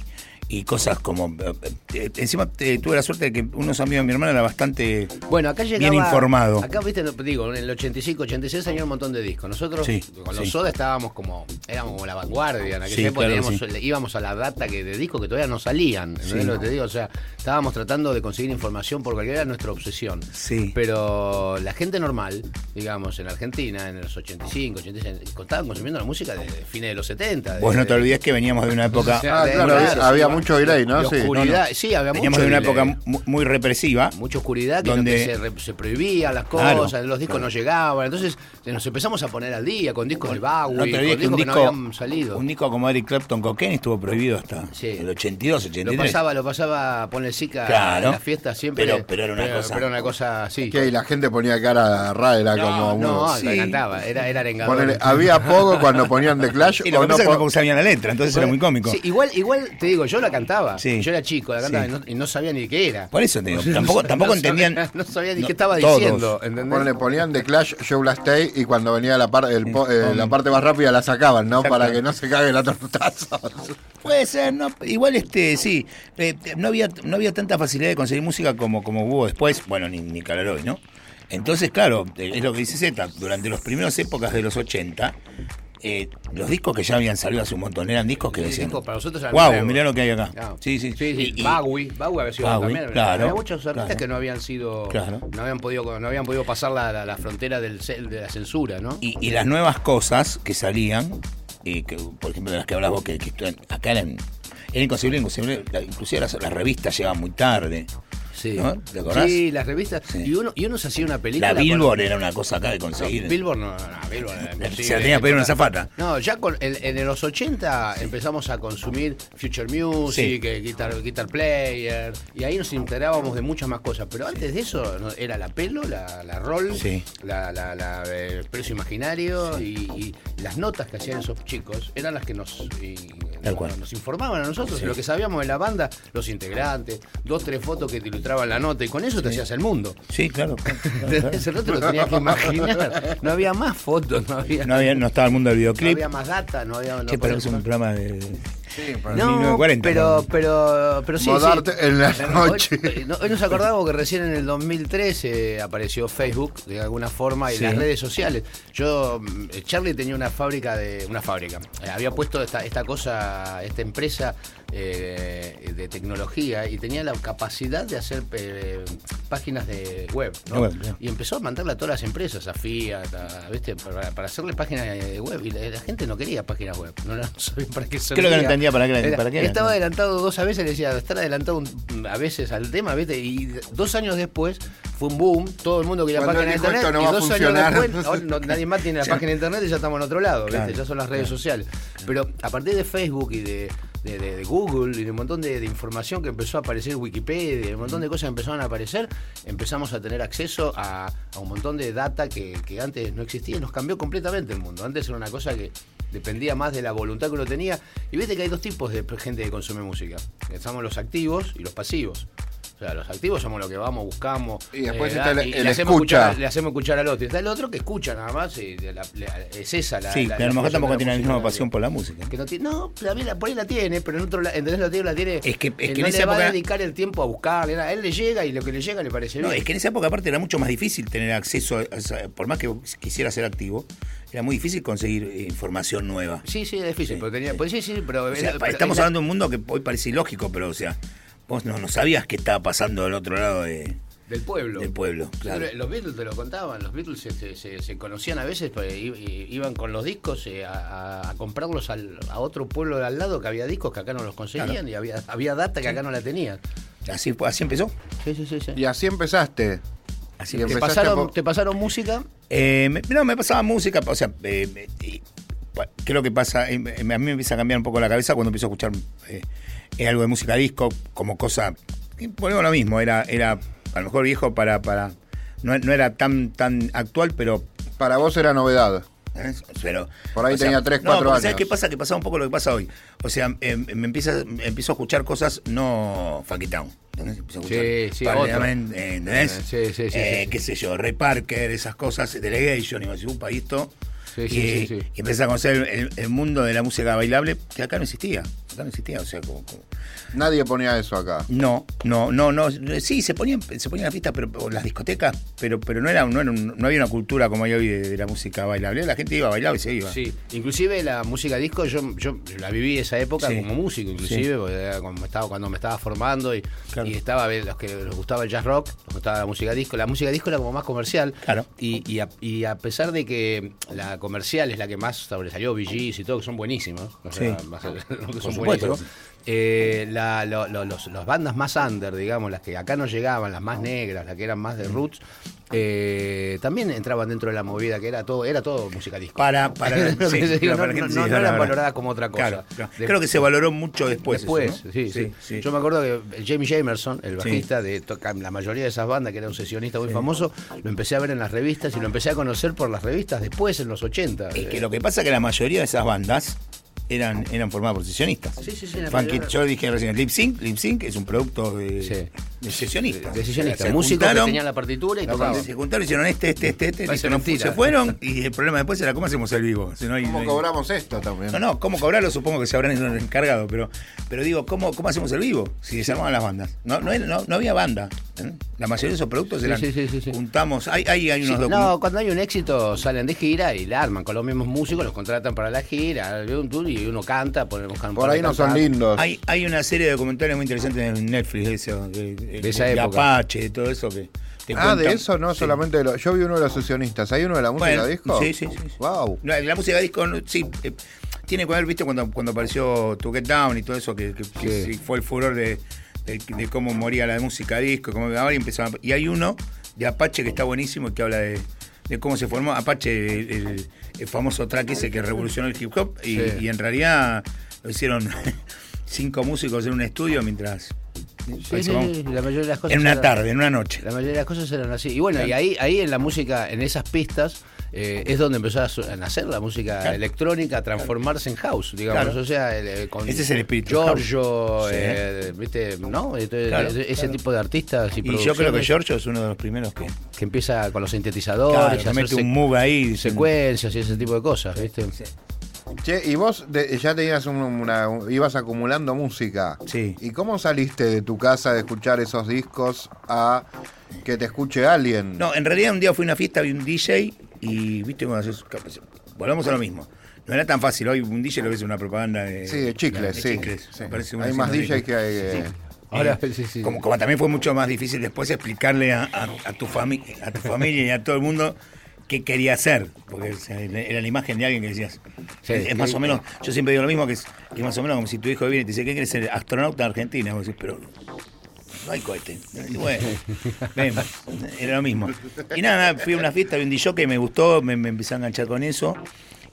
y cosas como. eh, eh, encima eh, tuve la suerte de que unos amigos de mi hermana era bastante. Bueno, acá llegaba... Bien informado. Acá, viste, digo, en el 85, 86 salieron un montón de discos. Nosotros Sí, con los sí. Soda estábamos como, éramos como la vanguardia. En aquella Sí, época claro, teníamos- íbamos a la data que de discos que todavía no salían. ¿entendés Sí. lo que te digo? O sea, estábamos tratando de conseguir información por cualquiera era nuestra obsesión. Sí. Pero la gente normal, digamos, en Argentina, en los 85, 86, estaban consumiendo la música de fines de los 70. de- Vos no te de- olvidés que veníamos de una época. O sea, Ah, de- claro, de- había- había sí, mucho delay, ¿no? Sí. oscuridad. No, no. Sí, había Veníamos mucho de una delay. época mu- muy represiva. mucha oscuridad que, Donde- no- que se, re- se prohibían las Claro, cosas, los discos claro. no llegaban, entonces nos empezamos a poner al día con discos de Bowie, No te con que un discos que no disco, habían salido. un disco como Eric Clapton Cocaine estuvo prohibido hasta Sí. el 82, Lo 83. pasaba, lo pasaba Pone Sica Claro. en la fiesta siempre. Pero- pero era una cosa- Pero una cosa así. Que la gente ponía cara rara, era como. No, Sí. me encantaba, era, era arengador. Ponele, había poco cuando ponían The Clash Y lo o que no sabían la letra, entonces era muy cómico. Sí, igual, igual te digo, yo la cantaba. Sí. Yo era chico, la cantaba Sí. y, no, y no sabía ni qué era. Por eso te digo, tampoco, tampoco No entendían. sabía- no sabía ni no, qué estaba todos. diciendo, ¿entendés? Ponele, ponían The Clash, Show Last Day y cuando venía la, par- el po- eh, la parte más rápida la sacaban, ¿no? Para que no se caguen a tortazos. Puede ser, no, igual este, sí, eh, no había, no había tanta facilidad de conseguir música como, como hubo después, bueno, ni, ni Calaroy, ¿no? Entonces, claro, es lo que dice Z, durante las primeras épocas de los 80, eh, los discos que ya habían salido hace un montón, eran discos que Sí, decían, discos para nosotros eran wow, nuevos". mirá lo que hay acá. Claro. Sí, sí, sí, sí. Y- y- Bowie, Bowie había sido Bowie, también. claro, había muchos artistas claro. que no habían sido, Claro. no habían podido, no habían podido pasar la, la- la frontera del, de la censura, ¿no? Y, y las nuevas cosas que salían, y que, por ejemplo, de las que hablas vos, que, que acá eran, era inconcebible, inconcebible, inclusive las, las revistas llegaban muy tarde. Sí. ¿No? ¿Te acordás? Sí, las revistas. Sí. Y uno, y uno se hacía una película. La Billboard con- era una cosa acá de conseguir. No, Billboard no, no, Billboard era imposible. Se tenía que pedir una zafata. No, ya con, en, en los 80 empezamos a consumir Future Music, Sí. eh, guitar, guitar Player, y ahí nos integrábamos de muchas más cosas. Pero antes de eso era la pelo, la, la roll, Sí. la, la, la, eh, precio imaginario y, y las notas que hacían esos chicos eran las que nos, y- nos informaban a nosotros, lo que sabíamos de la banda, los integrantes, dos, tres fotos que te ilustraban la nota, y con eso te hacías el mundo. Sí, claro. Desde ese rato lo tenías que imaginar. No había más fotos, no había, No, había, no estaba el mundo del no videoclip. había más data, no había. No, Che, pero es un programa de. Sí, para- no, 1940, pero, ¿no? pero, pero sí. Modarte sí. en la noche. Hoy, no- hoy nos acordamos que recién en el 2013 apareció Facebook de alguna forma y Sí. las redes sociales. Yo, mm, Charlie tenía una fábrica de. Una fábrica. Eh, había puesto esta, esta cosa, esta empresa eh, de tecnología y tenía la capacidad de hacer eh, páginas de web. ¿no? Web. Y empezó a mandarle a todas las empresas, a Fiat, a- ¿viste? Para, para hacerle páginas de web. Y la, la gente no quería páginas web. No, no sabían para qué lo que no. Entendía para qué era- Era- para qué era? Estaba adelantado dos a veces, le decía, estar adelantado un- a veces al tema, ¿viste? Y dos años después fue un boom, todo el mundo quería Cuando página de internet. "Esto no y va dos funcionar". años después, ahora no- nadie más tiene la página de internet y ya estamos en otro lado, ¿viste? Claro, ya son las redes sociales. Pero a partir de Facebook y de, de- de- de Google y de un montón de, de información que empezó a aparecer Wikipedia, un montón de cosas que empezaron a aparecer, empezamos a tener acceso a, a un montón de data que, que antes no existía y nos cambió completamente el mundo. Antes era una cosa que dependía más de la voluntad que uno tenía. Y viste que hay dos tipos de gente que consume música. Estamos los activos y los pasivos. O sea, los activos somos los que vamos, buscamos. Y después eh, está el- y el le hacemos escucha. escuchar- le hacemos escuchar al otro. Y está el otro que escucha nada más. Y la- la- es esa la. Sí, la- pero a lo la mejor tampoco tiene la misma pasión por la música. Que no, tiene, no, también la, por ahí la tiene, pero en otro lado, ¿entendés? Lo tiene, la tiene. Es que- es que no en le esa va a época- dedicar el tiempo a buscarle. nada. A él le llega y lo que le llega le parece No, bien. es que en esa época aparte era mucho más difícil tener acceso, a, esa- por más que quisiera ser activo, era muy difícil conseguir eh, información nueva. Sí, sí, es difícil. Sí, pero tenía, sí. pues sí, sí, pero. O sea, pero- estamos era- hablando de un mundo que hoy parece ilógico, pero o sea, vos no, no sabías qué estaba pasando del otro lado de- Del pueblo. del pueblo. Claro. Los Beatles te lo contaban, los Beatles se, se- conocían a veces, pues, i- i- iban con los discos eh, a, a- comprarlos al- a otro pueblo de al lado que había discos que acá no los conseguían Claro. y había, había data que acá no la tenían. Así, así empezó. Sí, sí, sí. sí. Y así empezaste. Así ¿Te, empezaste pasaron, ¿Te pasaron música? Eh, me- no, me pasaba música, o sea, eh, me- y creo que pasa, eh, me- a mí me empieza a cambiar un poco la cabeza cuando empiezo a escuchar eh, algo de música disco como cosa, volvemos a lo mismo, era, era a lo mejor viejo para, para no, no era tan, tan actual, pero Para vos era novedad. ¿eh? Pero, Por ahí tenía tres, no, cuatro porque ¿Sabes años. qué pasa? Que pasaba un poco lo que pasa hoy. O sea, eh, me empieza, empiezo a escuchar cosas no Funky Town. ¿entendés? Empiezo a escuchar Sí, sí, Parliament, ¿entendés? Sí, sí, sí, Eh, sí, qué sé yo, Ray Parker, esas cosas, Delegation, y me decís, upa, y esto. Sí, y, sí, sí, sí. y empecé a conocer el, el- el mundo de la música bailable que acá no existía. Acá no existía, o sea, como- como- Nadie ponía eso acá. no, no, no, no, sí, se ponían, se ponían las fiestas, pero o las discotecas, pero, pero no era, no era un- no había una cultura como hay hoy de, de la música bailable. La gente iba a bailar y se iba. Sí, inclusive la música disco, yo, yo la viví esa época Sí. como músico, inclusive, Sí. porque era cuando, me estaba, cuando me estaba formando y, Claro. y estaba a los que les gustaba el jazz rock, les gustaba la música disco. La música disco era como más comercial. Claro. Y, y, a, y a pesar de que la comercial es la que más sobresalió, VGs y todo, que son buenísimos, o sea, Sí. más- que son buenísimos. Eh, la- lo- lo- los, los bandas más under, digamos, las que acá no llegaban, las más negras, las que eran más de roots, eh, también entraban dentro de la movida, que era todo, era todo música disco. Para, para, sí, digo, no, eran valoradas como otra cosa. Claro, claro. De- Creo que se valoró mucho después. Después, sí, sí, sí. Yo me acuerdo que Jamie Jamerson, el bajista de la mayoría de esas bandas, que era un sesionista muy famoso, lo empecé a ver en las revistas y lo empecé a conocer por las revistas después, en los 80. Es que lo que pasa es que la mayoría de esas bandas eran, eran formadas por sesionistas. Sí, sí, sí, Funky, yo dije recién, Lip Sync, Lip Sync es un producto de, Sí. de sesionistas. Decisionista, Se músicos que juntaron, tenían la partitura y tocaban. se juntaron, hicieron este, este, este, este, listo, no- se fueron y el problema después era cómo hacemos el vivo. Si no hay- no ¿Cómo hay- cobramos esto también? No, no, cómo cobrarlo supongo que se habrán encargado, pero, pero digo, ¿cómo, ¿cómo hacemos el vivo? Si desarmaban las bandas. No, no, no, no había banda. ¿eh? La mayoría de esos productos eran. sí, sí, sí, sí. Juntamos. Hay, hay, hay Sí, unos no, documentos. cuando hay un éxito salen de gira y la arman con los mismos músicos, los contratan para la gira, un tour y uno canta, ponemos Por ahí no son lindos. Hay, hay una serie de documentales muy interesantes en Netflix eso, de, de- esa de época. Apache, de todo eso que te Ah, de eso no Sí. solamente de lo- Yo vi uno de los sesionistas. ¿Hay uno de la música Bueno, disco? Sí, sí, sí. Wow. No, La música disco, no, sí, eh, tiene que ver, viste, cuando, cuando apareció To Get Down y todo eso, que, que- que Sí. sí fue el furor de, de- de cómo moría la música disco, cómo ahora empezaron a- y hay uno de Apache que está buenísimo y que habla de, de cómo se formó Apache, el, el- el famoso track ese que revolucionó el hip hop, y, Sí. y en realidad lo hicieron cinco músicos en un estudio mientras... Sí, sí, sí, la mayoría de las cosas en una eran- tarde, en una noche. La mayoría de las cosas eran así. Y bueno, y ahí, ahí en la música, en esas pistas, eh, es donde empezó a, nacer la música Claro. electrónica, a transformarse en house, digamos. O sea, el, eh, con Ese es el espíritu Giorgio, eh, ¿viste? ¿No? Entonces, Claro, ese tipo de artistas y, Y yo creo que Giorgio es uno de los primeros que... que empieza con los sintetizadores, mete un move ahí. secuencias y ese tipo de cosas, ¿viste? Che, y vos de- ya tenías un- una, ibas acumulando música. Sí. ¿Y cómo saliste de tu casa de escuchar esos discos a que te escuche alguien? No, en realidad un día fui a una fiesta, vi un DJ y, viste, cuando haces- volvamos a lo mismo. No era tan fácil, hoy un DJ lo ves en una propaganda de... Sí, de chicles, de sí. chicles. Sí. Parece Hay más DJs que hay. eh, Ahora, Eh, sí, sí. Como, como también fue mucho más difícil después explicarle a, a- a tu familia a tu familia y a todo el mundo qué quería hacer. Porque era la imagen de alguien que decías. Sí. es, es más o menos, yo siempre digo lo mismo, que es, que más o menos como si tu hijo viene y te dice, ¿qué quieres ser? Astronauta en Argentina. Y vos decís, pero no hay cohete. Bueno, ven, era lo mismo. Y nada, nada, fui a una fiesta, vi un DJ que me gustó, me, me empecé a enganchar con eso.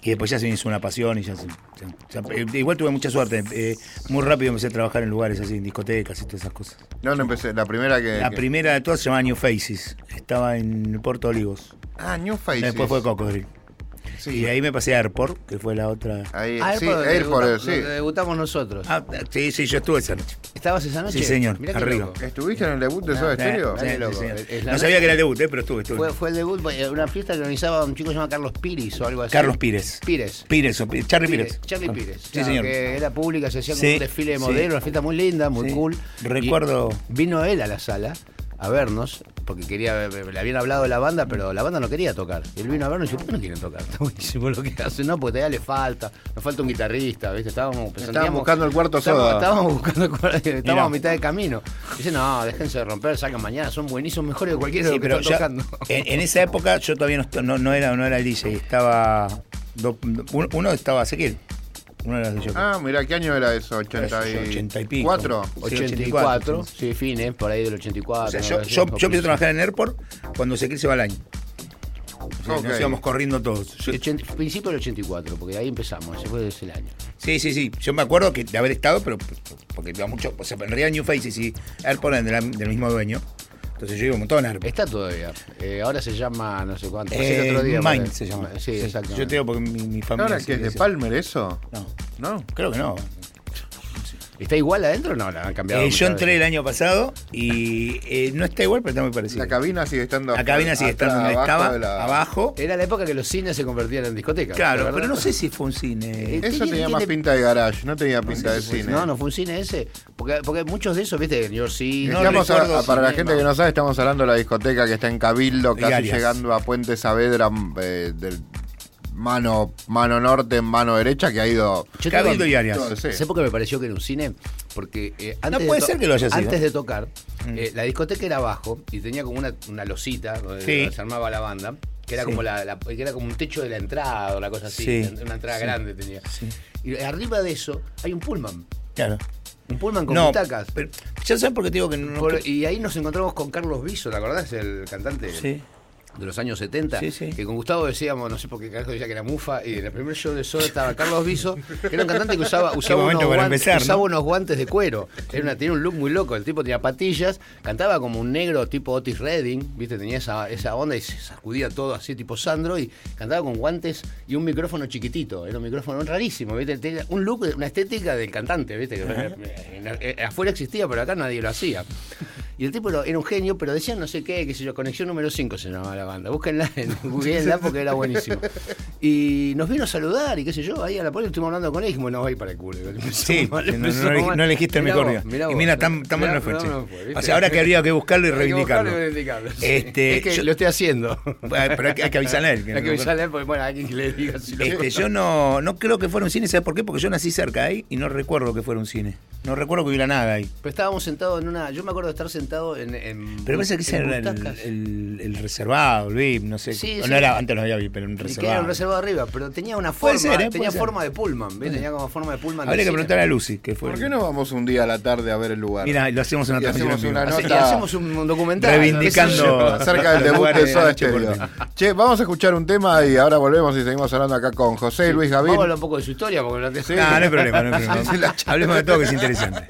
Y después ya se me hizo una pasión y ya se. ya- ya- eh, igual tuve mucha suerte. eh, muy rápido empecé a trabajar en lugares así, en discotecas y todas esas cosas. ¿Dónde empecé? La primera que. La que- primera de todas se llamaba New Faces. Estaba en Puerto Olivos. Ah, New Faces. Después fue Cocodril. Sí. Y de ahí me pasé a Airport, que fue la otra. Ahí, Ah, sí, Airport, Airport, debutamos- sí. debutamos nosotros. Ah, sí, sí, yo estuve esa noche. ¿Estabas esa noche? Sí, señor, Mirá qué arriba. ¿Estuviste en el debut de Soda Stereo? sí, loco. sí. No sabía que era el debut, eh, pero estuve, estuve. Fue, fue el debut, una fiesta que organizaba un chico llamado Carlos Piris o algo así. Carlos Pires. Pires. Pires, o Pi- Charlie Pires. Charlie Pires. Sí, claro, señor. Que era pública, se hacía como un desfile de sí. modelo, una fiesta muy linda, muy Sí. cool. Recuerdo- Y vino él a la sala a vernos, porque quería, le habían hablado de la banda, pero la banda no quería tocar. Y él vino a vernos y dijo, ¿por qué no quieren tocar? Está buenísimo lo que hacen. No, porque todavía le falta, nos falta un guitarrista, ¿viste? Estábamos, Estaban buscando el cuarto estábamos, soda. estábamos buscando el cuarto, estábamos Mirá. a mitad de camino. Dice, no, déjense de romper, sacan mañana, son buenísimos, mejores que cualquiera de Sí, los que pero están ya- tocando. en, en esa época yo todavía no, no, no era, no era el DJ, estaba. do- uno estaba Ezequiel. Uno era de yo. Ah, mirá, ¿qué año era eso? ¿80 y... 80 y pico. ¿Cuatro? Sí, 84, 84, sí, fines, por ahí del 84. O sea, yo, yo, yo empecé a trabajar en Airport cuando se va al año. O sea, Ok. Nos íbamos corriendo todos. Yo- Ochenta- principio del 84, porque ahí empezamos, ese fue ese el año. sí, sí, sí. Yo me acuerdo que de haber estado, pero porque iba mucho. O sea, en realidad New Faces y Airport eran de la- del mismo dueño. Entonces yo iba un montón a. Está todavía. Eh, ahora se llama, no sé cuánto. Eh, el otro día. Mind para- se llama. Sí, exacto. Yo te digo porque mi, mi familia. ¿Ahora sí que es de Palmer eso? No, ¿No? creo que no. ¿Está igual adentro? No, la han cambiado. Eh, yo entré veces. el año pasado y eh, no está igual, pero está muy parecido. La cabina sigue estando. La cabina sigue estando donde abajo estaba, de la- abajo. Era la época que los cines se convertían en discotecas. Claro, pero no sé si fue un cine. Eso Tiene- tenía más tiene- pinta de garage, no tenía pinta de cine. No, no fue un cine ese. Porque, porque muchos de esos, viste, New York City. No Estamos a- recuerdo a- para la gente que no sabe, estamos hablando de la discoteca que está en Cabildo, casi llegando a Puente Saavedra, eh, del mano, mano norte mano derecha, que ha ido. Yo Cabildo y Arias. sí. ¿Sé por qué me pareció que era un cine? Porque eh, antes, puede de ser que lo haya sido. antes de tocar, eh, la discoteca era abajo y tenía como una, una losita donde Sí. se armaba la banda, que era Sí. como la, la- que era como un techo de la entrada o una cosa así, Sí. una entrada grande tenía. Y arriba de eso hay un pullman, Claro. un pullman con No, butacas. pero ya saben por qué te digo que no. Por- y ahí nos encontramos con Carlos Viso, ¿te acordás? El cantante Sí. De los años 70, Sí, sí. que con Gustavo decíamos, no sé por qué carajo decía que era mufa, y en el primer show de Soda estaba Carlos Viso, que era un cantante que usaba, usaba, unos, guantes, empezar, ¿no? usaba unos guantes de cuero. Era una, tenía un look muy loco, el tipo tenía patillas, cantaba como un negro tipo Otis Redding, ¿viste? Tenía esa, esa onda y se sacudía todo así tipo Sandro, y cantaba con guantes y un micrófono chiquitito, era un micrófono rarísimo, ¿viste? Tenía un look, una estética del cantante, ¿viste? Que, afuera existía, pero acá nadie lo hacía. Y el tipo era un genio, pero decían no sé qué, qué sé yo, Conexión número 5 se llamaba la banda. Búsquenla en porque era buenísimo. Y nos vino a saludar y qué sé yo, ahí a la puerta estuvimos hablando con él y dijimos, no, voy para el culo. Sí, no, no, no, no elegiste el mejor vos, día. mirá y mira, tan, tan mal no fue. no o sea, ahora que habría que buscarlo y Hay reivindicarlo. buscarlo y reivindicarlo, sí. Este, es que yo- lo estoy haciendo. Pero hay que, hay que avisarle a él. que Hay que avisarle a él porque, bueno, a alguien que le diga si lo Este, yo no, no creo que fuera un cine, ¿sabes por qué? Porque yo nací cerca ahí y no recuerdo que fuera un cine. No recuerdo que hubiera nada ahí. Pero estábamos sentados en una. Yo me acuerdo de estar sentado en. en Pero parece que ese era el, el- el reservado, el VIP, no sé. Sí, no era, antes no había VIP, pero un Y que era reservado. un reservado arriba, pero tenía una Puede forma, ser, ¿eh? tenía Puede forma ser. de pullman, ¿ves? Tenía como forma de pullman. Habría que preguntar a Lucy, que fue. ¿Por qué no vamos un día a la tarde a ver el lugar? Mira, lo hacemos en Y transmisión hacemos una Así- y nota- hacemos un documental. Reivindicando- acerca del debut de Soda Stereo. Che, vamos a escuchar un tema y ahora volvemos y seguimos hablando acá con José Luis Gavín. Vamos a hablar un poco de su historia porque no te. No, no hay problema, no hay problema. la- Hablemos de todo que es interesante.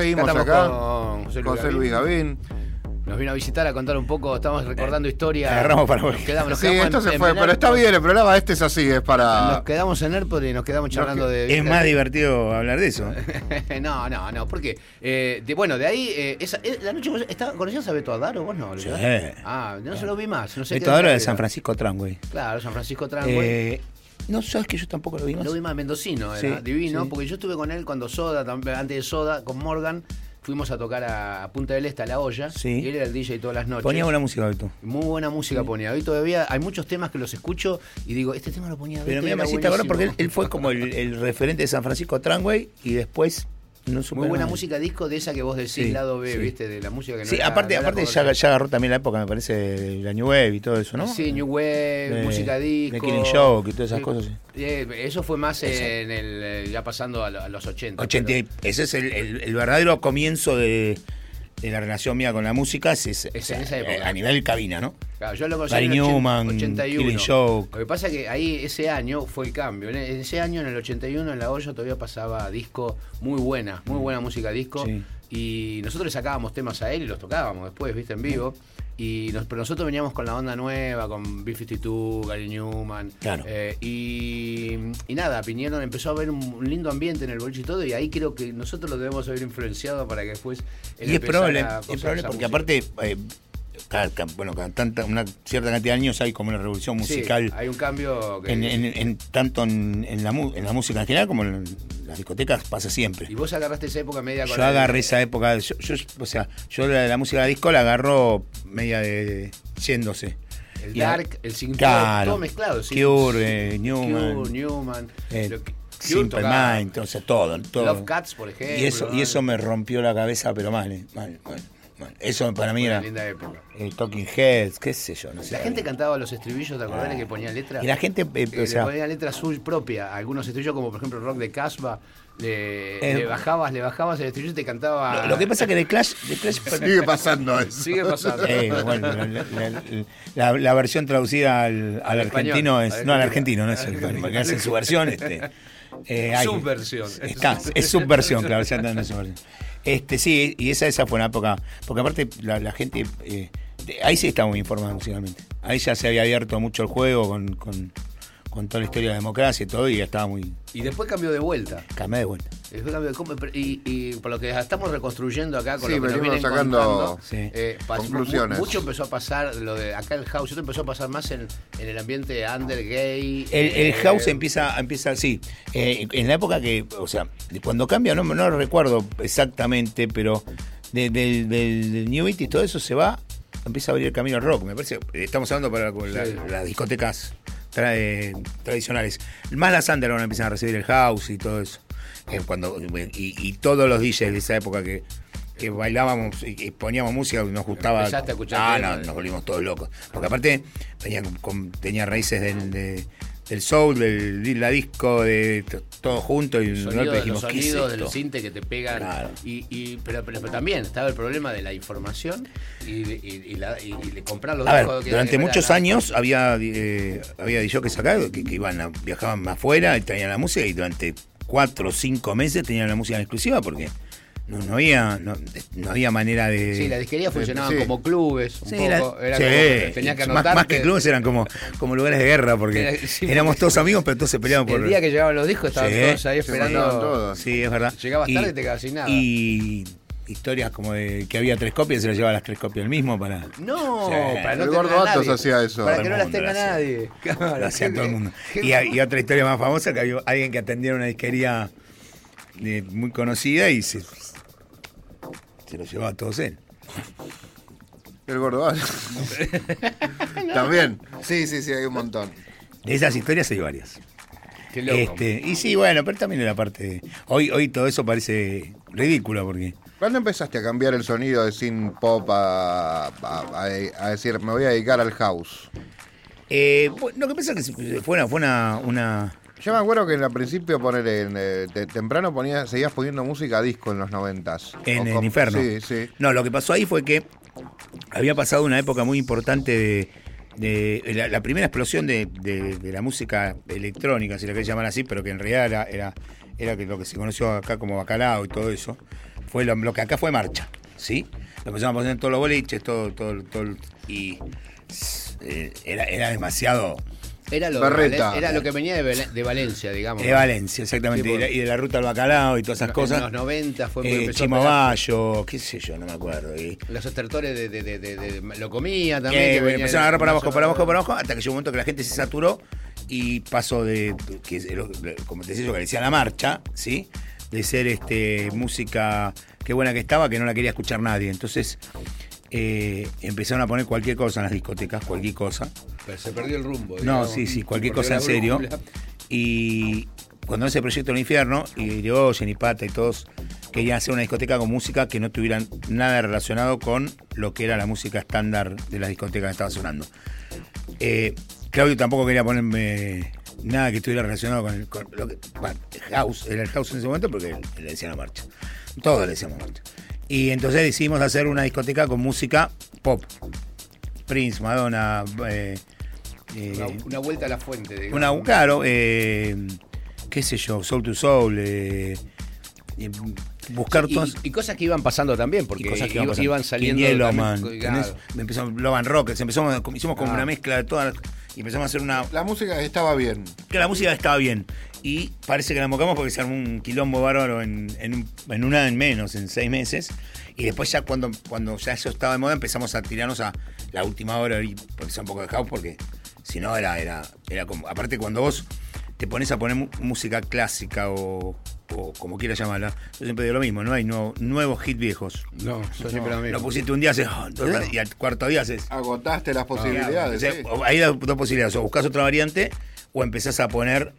Seguimos estamos acá. con José Luis José Luis Gavín. Nos vino a visitar a contar un poco, estamos recordando historias. agarramos para Nos quedamos, nos Sí, quedamos esto en- se en fue, pero está bien, el programa este es así, es Nos para... quedamos en Airport y nos quedamos charlando de. Es más divertido hablar de eso. no, no, no, porque eh, de, bueno, de ahí eh, esa, eh, la noche estaba ¿conocías a Beto Adaro vos no? Sí. Ah, no se lo vi más, no sé ahora era. de San Francisco Trangway. Claro, San Francisco Trango. No, sabes que yo tampoco lo vi más. Lo vi más mendocino, era Sí, divino, sí. porque yo estuve con él cuando Soda, antes de Soda, con Morgan, fuimos a tocar a, Punta del Este, a La Olla, Sí. y él era el DJ todas las noches. Ponía buena música, Beto. Muy buena música ponía. Hoy todavía hay muchos temas que los escucho y digo, este tema lo ponía Pero Beto y mira, me hiciste ahora porque él, fue como el, el referente de San Francisco Trangway y después no Muy buena música disco de esa que vos decís, Sí, lado B, sí. ¿viste? De la música que no Sí, era- aparte, no aparte ya, agarró también la época, me parece, la New Wave y todo eso, ¿no? Sí, New Wave, música disco. de Killing Joke y todas esas Sí. cosas. Eh, eso fue más en el, eh, ya pasando a, lo- a los 80. 80, y- ese es el, el- el verdadero comienzo de, de la relación mía con la música, es, es- Es o en esa época. eh, a nivel cabina, ¿no? Claro, yo lo conocí Gary en el 80- Newman, 81. Killing Joke. Lo que pasa es que ahí ese año fue el cambio. En ese año, en el 81, en La Olla todavía pasaba disco muy buena, muy buena música disco. Sí. Y nosotros le sacábamos temas a él y los tocábamos después, viste, en vivo. Y nos- pero nosotros veníamos con la onda nueva, con B-52, Gary Newman. Claro. Eh, y, y nada, Piñero empezó a ver un, un lindo ambiente en el boliche y todo. Y ahí creo que nosotros lo debemos haber influenciado para que después. él Y es probable, es probable porque aparte, eh, bueno, cada tanta, una cierta cantidad de años hay como una revolución Sí, musical. hay un cambio que. en, en- en- tanto en, la, en la música en general como en las discotecas pasa siempre. Y vos agarraste esa época media con Yo el- agarré esa época, yo, yo- o sea, yo la, la música de disco la agarro media de, yéndose. El Y Dark, el Claro. todo mezclado. sí. Cure, Newman, Cure, Newman. eh, lo que- Simple Mind, o sea, todo, todo. Love Cats, por ejemplo. y eso, y eso me rompió la cabeza, pero mal, eh, mal, mal, mal. Eso para mí era linda época. el Talking Heads, qué sé yo, no sé. La gente cantaba los estribillos, ¿te acordás de que ponía letra? Y la gente, eh, Eh, o sea, le ponía letra suya propia. Algunos estribillos, como por ejemplo Rock de Casbah, le, Eh, le bajabas, le bajabas el estribillo y te cantaba. lo, lo que pasa que de Clash, de Clash Sigue pasando eso. Sigue pasando. Eh, bueno, la, la- la- la versión traducida al, al Al español, argentino es. No, al argentino. no es el español, porque hacen su versión. Este, eh, Subversión. Está, es subversión, claro, ya no es subversión. Este, sí, y esa, esa fue una época. Porque aparte, la, la gente. eh, ahí sí estaba muy informada musicalmente. Ahí ya se había abierto mucho el juego con, con, con toda la historia de la democracia y todo, y ya estaba muy. Y después cambió de vuelta. De vuelta. Cambió de cómo- y, y por lo que estamos reconstruyendo acá con Sí, lo que nos vienen sacando contando, Sí. eh, conclusiones. mu- Mucho empezó a pasar lo de acá el house, esto empezó a pasar más en, en el ambiente under gay. El, el eh, house empieza, empieza así. eh, en la época que, o sea, de cuando cambia, no, no recuerdo exactamente, pero de- del, del, del New Beat y todo eso se va, empieza a abrir el camino al rock. Me parece, estamos hablando para la- Sí. las discotecas tra- eh, tradicionales. Más las underground empiezan a recibir el house y todo eso. Eh, cuando, y, y todos los DJs de esa época que, que bailábamos y, y poníamos música y nos gustaba. Ah, no, de- nos volvimos todos locos. Porque aparte con- con- tenía raíces del, de- del soul, del, la disco, de todo junto y de sonidos, golpe los dijimos, ¿qué es sonidos cinte que te pegan. Claro. Y, y- pero, pero- pero también estaba el problema de la información y de, y- y la- de comprar los A ver, discos que- durante que no muchos años había eh, había DJs acá que, que iban a- viajaban afuera y traían la música y durante cuatro o cinco meses tenían la música en exclusiva porque no, no había no, no había manera de Sí, las disquerías funcionaban sí. como clubes. Un Sí, poco. la- Era sí, como- tenías que más, más que clubes eran como, como lugares de guerra porque Era- sí, éramos todos amigos pero todos se peleaban por El día que llegaban los discos estaban Sí, todos ahí esperando. todos. Sí, es verdad. Llegabas tarde y te quedabas sin nada. Y historias como de que había tres copias y se las llevaba las tres copias el mismo para. No, Sí. para no El tener Gordo Atos hacía eso. Para que el no las tenga nadie. Claro, Lo hacía todo el mundo. Y, y otra historia más famosa que había alguien que atendía una disquería de- muy conocida y se, se lo llevaba a todos él. El gordo Atos. También. Sí, sí, sí, hay un montón. De esas historias hay varias. Qué loco. Este, y sí, bueno, pero también era parte de. Hoy, hoy todo eso parece ridículo porque. ¿Cuándo empezaste a cambiar el sonido de synth pop a, a- a- a decir, me voy a dedicar al house? Eh, bueno, lo que pasa es que fue una, fue una, una Yo me acuerdo que en el principio poner en, eh, temprano ponía, seguías poniendo música disco en los noventas. en el infierno. Sí, sí. No, lo que pasó ahí fue que había pasado una época muy importante de, de- la, la primera explosión de, la música electrónica, si la querés llamar así, pero que en realidad era, era, era lo que se conoció acá como bacalao y todo eso. Fue lo, lo que acá fue marcha, ¿sí? Lo empezamos a poner en todos los boliches, todo, todo, todo. Y eh, era, era demasiado. Era lo, Barreta. era lo que venía de, Val- de Valencia, digamos. De Valencia, exactamente. Sí, y, de, porque- y de la ruta al bacalao y todas esas En cosas. los 90 fue muy Eh. Bayo, qué sé yo, no me acuerdo. Y, Los estertores de, lo comía también. Eh, que empezaron a agarrar para abajo, para abajo, para abajo, hasta que llegó un momento que la gente se saturó y pasó de, que como te decía yo, que le decía la marcha, ¿sí? De ser este música, qué buena que estaba, que no la quería escuchar nadie. Entonces eh, empezaron a poner cualquier cosa en las discotecas, cualquier cosa. Pero se perdió el rumbo. No, digamos. sí, sí, cualquier cosa en serio. brújula. Y cuando ese proyecto del infierno, y Irigoyen y Pata y todos querían hacer una discoteca con música que no tuvieran nada relacionado con lo que era la música estándar de las discotecas que estaba sonando. Eh, Claudio tampoco quería ponerme nada que estuviera relacionado con, el, con lo que. Bueno, el house, era el house en ese momento porque le decían la marcha. Todos le decíamos marcha. Y entonces decidimos hacer una discoteca con música pop. Prince, Madonna, eh, eh, Una, una vuelta a la fuente. digamos. una, claro, eh, qué sé yo, Soul to Soul, eh, buscar y, todas. y cosas que iban pasando también, porque y cosas que iban, iban, iban saliendo. también, Yellowman, claro. Empezamos Love and Rockets, empezamos, hicimos como Ah. una mezcla de todas las- y empezamos a hacer una La música estaba bien. que la música estaba bien y parece que la mocamos porque se armó un quilombo bárbaro en, en, en un año menos, en seis meses. Y después ya cuando, cuando ya eso estaba de moda empezamos a tirarnos a la última hora y empezar un poco de house porque si no era, era, era como. Aparte cuando vos te pones a poner música clásica o, o como quieras llamarla, yo siempre digo lo mismo, no hay nuevo- nuevos hits viejos. No, yo siempre lo mismo. Lo pusiste un día haces, "Oh", entonces, y al cuarto día haces. Agotaste las O posibilidades. sea, sí. o- Hay dos, dos posibilidades, o buscas otra variante o empezás a poner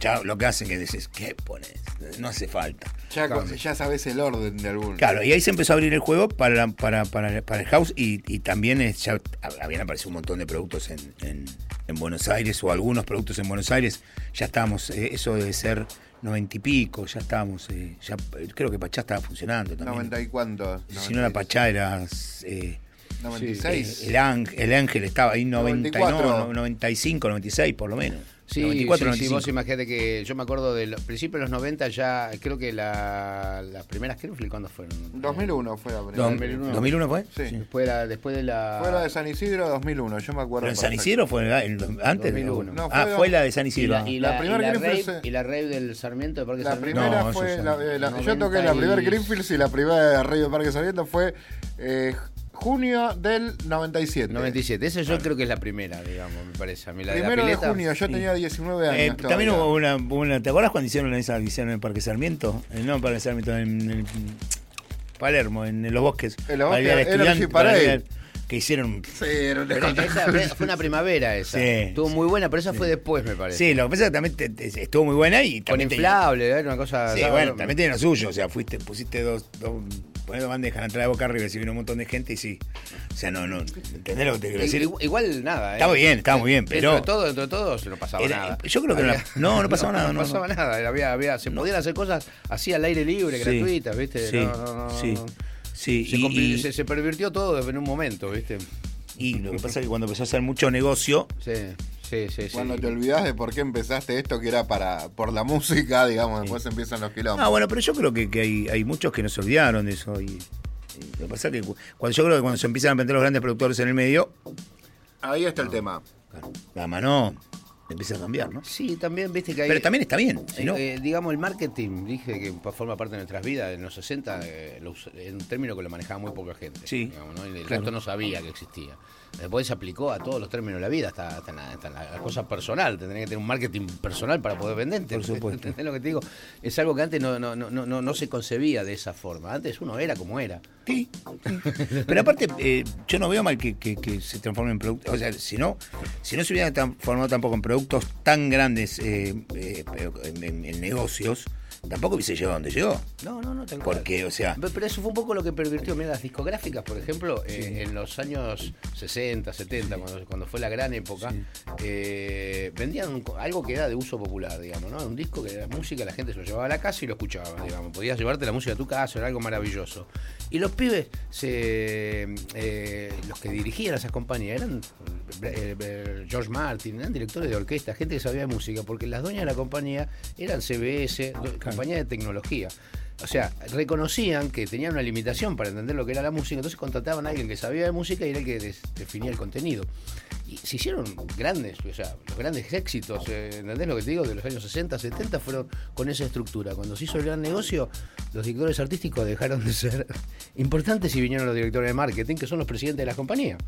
ya lo que hacen que dices, ¿qué pones? No hace falta. Ya, ya sabes el orden de algún. Claro, y ahí se empezó a abrir el juego para, para, para, para el house y, y también es- ya habían aparecido un montón de productos en, en- en Buenos Aires o algunos productos en Buenos Aires. Ya estábamos, eh, eso debe ser noventa y pico, ya estábamos, eh, ya, eh, creo que Pachá estaba funcionando también. 90 y cuánto. Si no era Pachá, era... eh, 96. eh, el, ángel, el ángel estaba ahí 90, y 94. no, 95, 96 por lo menos. Sí, 94, sí, sí, 95. vos imagínate que yo me acuerdo de los principios de los 90 ya, creo que la, las primeras Kerfly, ¿cuándo fueron? 2001 fue la Dos- primera. 2001. 2001 fue? Sí. Después de la, después de la... Fue la de San Isidro 2001, yo me acuerdo. ¿Pero en San. Isidro fue el- el- antes? 2001. No, ah, fue- fue la de San y Isidro. la, y La la, primera y la Greenfield rave, se- y la rave del Sarmiento de Parque La Sarmiento. primera No, fue. la- eh, la- yo 90 toqué la primera y- Greenfields y la primera de Radio Parque Sarmiento fue eh, junio del 97. 97, esa yo creo que es la primera, digamos, me parece. A mí la Primero de de la pileta, junio, yo tenía 19 años. Eh, también todavía. hubo una, una- ¿Te acuerdas cuando hicieron esa hicieron en el Parque Sarmiento? Eh, no, en Parque Sarmiento, en, en Palermo, en, Los Bosques. En Los Bosques, para el Que hicieron. Sí, era una esa fue una primavera esa. Sí, Estuvo muy buena, pero esa fue después, me parece. Sí, lo que pasa es que también te- te- estuvo muy buena y Con también tenía- inflable, era una cosa. Sí, claro, bueno, también tiene lo suyo. O sea, fuiste, pusiste dos, dos, ponés dos bandejas en la entrada de Boca River, y vino un montón de gente y sí. O sea, no, no. ¿Entendés lo que te quiero decir? Igual, igual nada, ¿eh? Estaba bien, estaba muy bien, pero- Dentro de todo, dentro de todo, se no pasaba Era- nada. yo creo que era- no, no pasaba nada, No, no, pasaba nada. era- Había, había, se podían hacer cosas así al aire libre, Sí, gratuitas, ¿viste? Sí, No, no, no, sí. no. Sí, Se, y- se, se pervirtió todo en un momento, ¿viste? Y lo que pasa es que cuando empezó a hacer mucho negocio, Sí, sí, sí. sí. Cuando te olvidás de por qué empezaste esto, que era para por la música, digamos, después empiezan los kilómetros. Ah, bueno, pero yo creo que, que hay, hay muchos que no se olvidaron de eso. Y, y lo que pasa es que cu- cuando yo creo que cuando se empiezan a meter los grandes productores en el medio, Ahí está el tema. la mano empieza a cambiar, ¿no? Sí, también, viste que hay. Pero también está bien, si Eh, no- eh, digamos, el marketing, dije que forma parte de nuestras vidas. En los 60, eh, lo en un término que lo manejaba muy poca gente. Sí, digamos, ¿no? Y el claro. resto no sabía que existía. Después se aplicó a todos los términos de la vida, hasta, hasta, en la, hasta en la cosa personal. Tendría que tener un marketing personal para poder venderte. Por supuesto. ¿Entendés lo que te digo? Es algo que antes no, no, no, no, no se concebía de esa forma. Antes uno era como era. Sí, sí. Pero aparte, eh, yo no veo mal que, que- que se transformen en productos. O sea, si no, si no se hubiera transformado tampoco en productos tan grandes eh, eh, pero en, en- en negocios, tampoco hubiese llegado donde llegó. No, no, no, cual. Porque, o sea, Pe- Pero eso fue un poco lo que pervirtió. Mira, las discográficas, por ejemplo, eh, en los años 60, 70, cuando, cuando fue la gran época, eh, vendían algo que era de uso popular, digamos, ¿no? Un disco que era música, la gente se lo llevaba a la casa y lo escuchaba, digamos. Podías llevarte la música a tu casa, era algo maravilloso. Y los pibes, se, eh, los que dirigían esas compañías, eran George Martin, eran directores de orquesta, gente que sabía de música, porque las dueñas de la compañía eran CBS, do- compañía de tecnología. o sea, reconocían que tenían una limitación para entender lo que era la música, entonces contrataban a alguien que sabía de música y era el que definía el contenido. Y se hicieron grandes, o sea, los grandes éxitos, eh, ¿entendés lo que te digo? De los años 60, 70 fueron con esa estructura. Cuando se hizo el gran negocio, los directores artísticos dejaron de ser importantes y vinieron los directores de marketing, que son los presidentes de las compañías.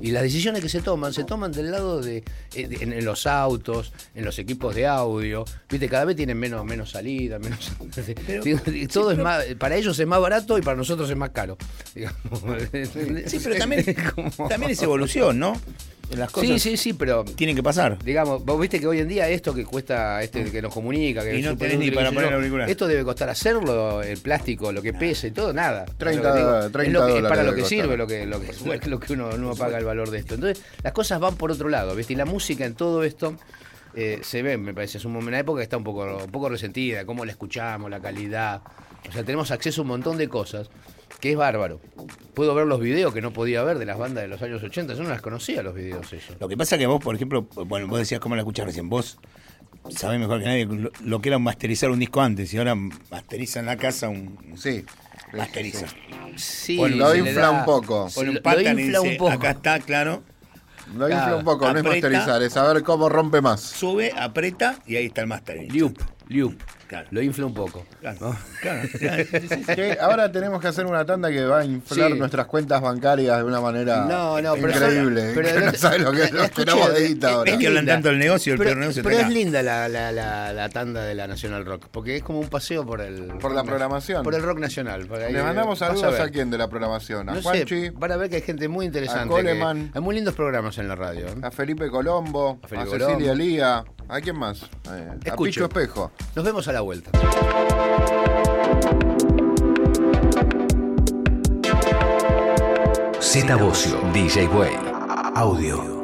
Y las decisiones que se toman, se toman del lado de, eh, de- en, en los autos, en los equipos de audio. Viste, cada vez tienen menos, menos salida, menos. todo es más, para ellos es más barato y para nosotros es más caro. digamos. Sí, pero también, también es evolución, ¿no? Las cosas Sí, sí, sí, pero tienen que pasar. digamos, vos viste que hoy en día esto que cuesta, este que nos comunica, que Y no tenés ni para poner auricular. Esto debe costar hacerlo, el plástico, lo que pesa y todo, nada. 30 Es lo que digo, es 30 lo que- es para lo que costar. sirve, lo que, lo que, lo que uno, uno paga el valor de esto. Entonces, las cosas van por otro lado, ¿viste? Y la música en todo esto eh, se ve, me parece, es un- una época que está un poco, un poco resentida, cómo la escuchamos, la calidad. O sea, tenemos acceso a un montón de cosas que es bárbaro. Puedo ver los videos que no podía ver de las bandas de los años 80, yo no las conocía los videos ellos. Lo que pasa que vos, por ejemplo, bueno, vos decías cómo la escuchás recién. Vos sabés mejor que nadie lo, lo que era masterizar un disco antes y ahora masteriza en la casa un. Sí. Masteriza. Sí, Bueno, lo infla da- un poco. Lo, un infla dice, un poco. acá está, claro. Lo infla un poco, no es aprieta. masterizar, es saber cómo rompe más. Sube, aprieta y ahí está el mastering. Loop, loop. Claro. Lo infla un poco. Claro, ¿no? claro, claro. Sí, sí, sí. Que ahora tenemos que hacer una tanda que va a inflar Sí. nuestras cuentas bancarias de una manera No, no, pero increíble. pero no la- sabe lo que nos de guita ahora. Es que hablan tanto del negocio, el pero, peor negocio pero es acá. linda la, la, la, la tanda de la National Rock, porque es como un paseo por el... Por la programación. Por el rock nacional. por ahí, Le mandamos saludos ver. a, quién de la programación. A No Juanchi, sé, van a ver que hay gente muy interesante. a Coleman. que- hay muy lindos programas en la radio. ¿eh? a Felipe Colombo, A a, Cecilia. Lía. ¿A quién más? Eh, a. Picho Espejo. Nos vemos a la vuelta. Z Bocio, DJ Way. Audio.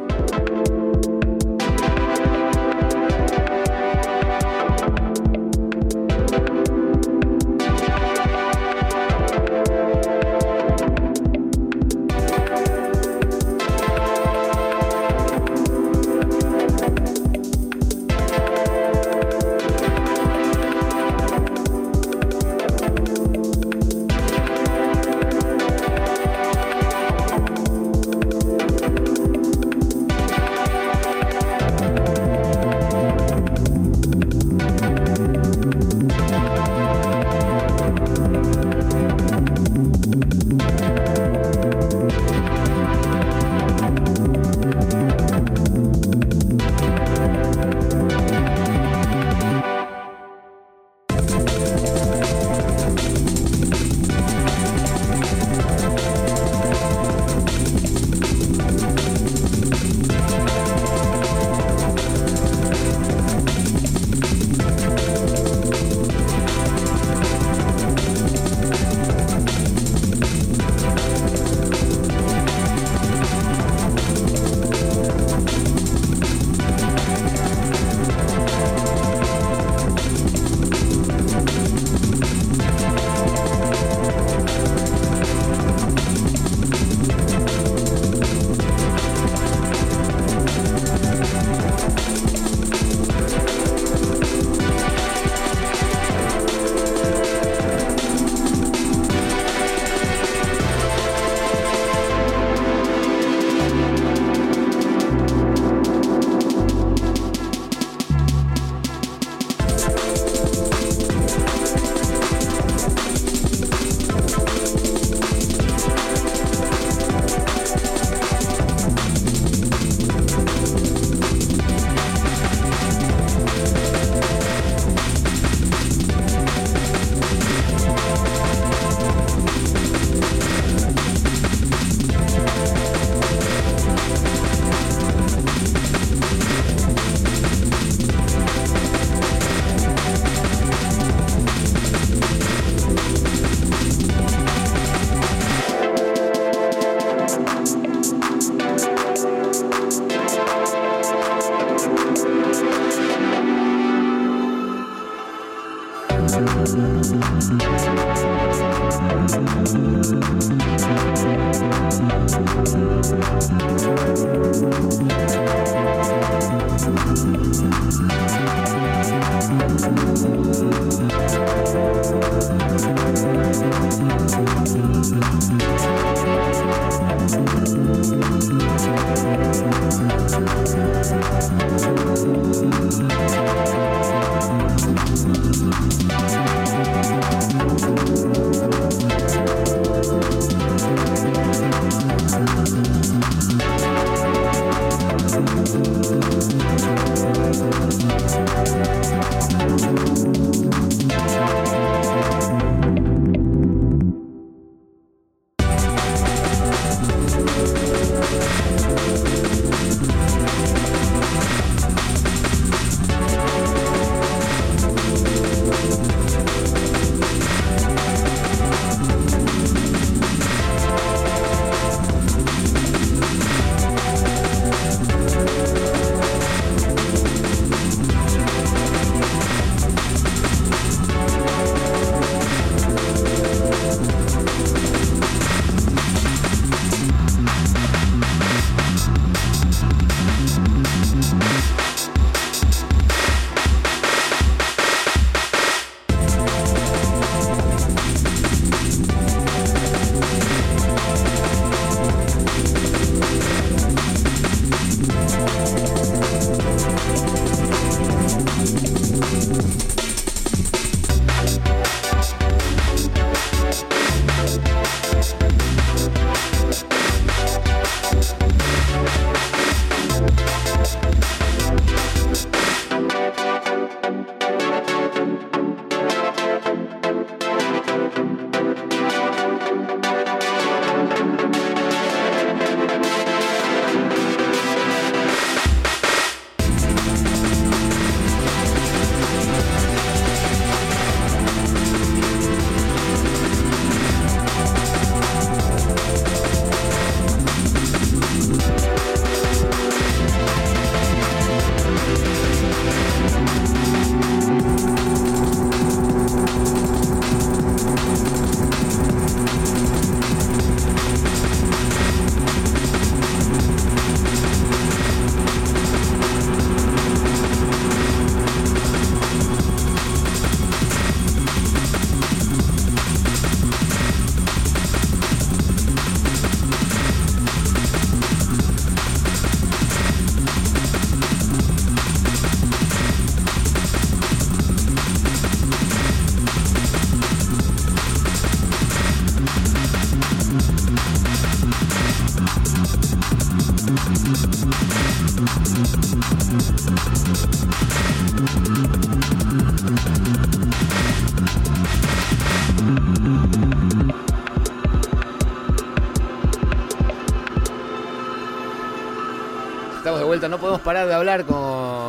Vuelta, no podemos parar de hablar con.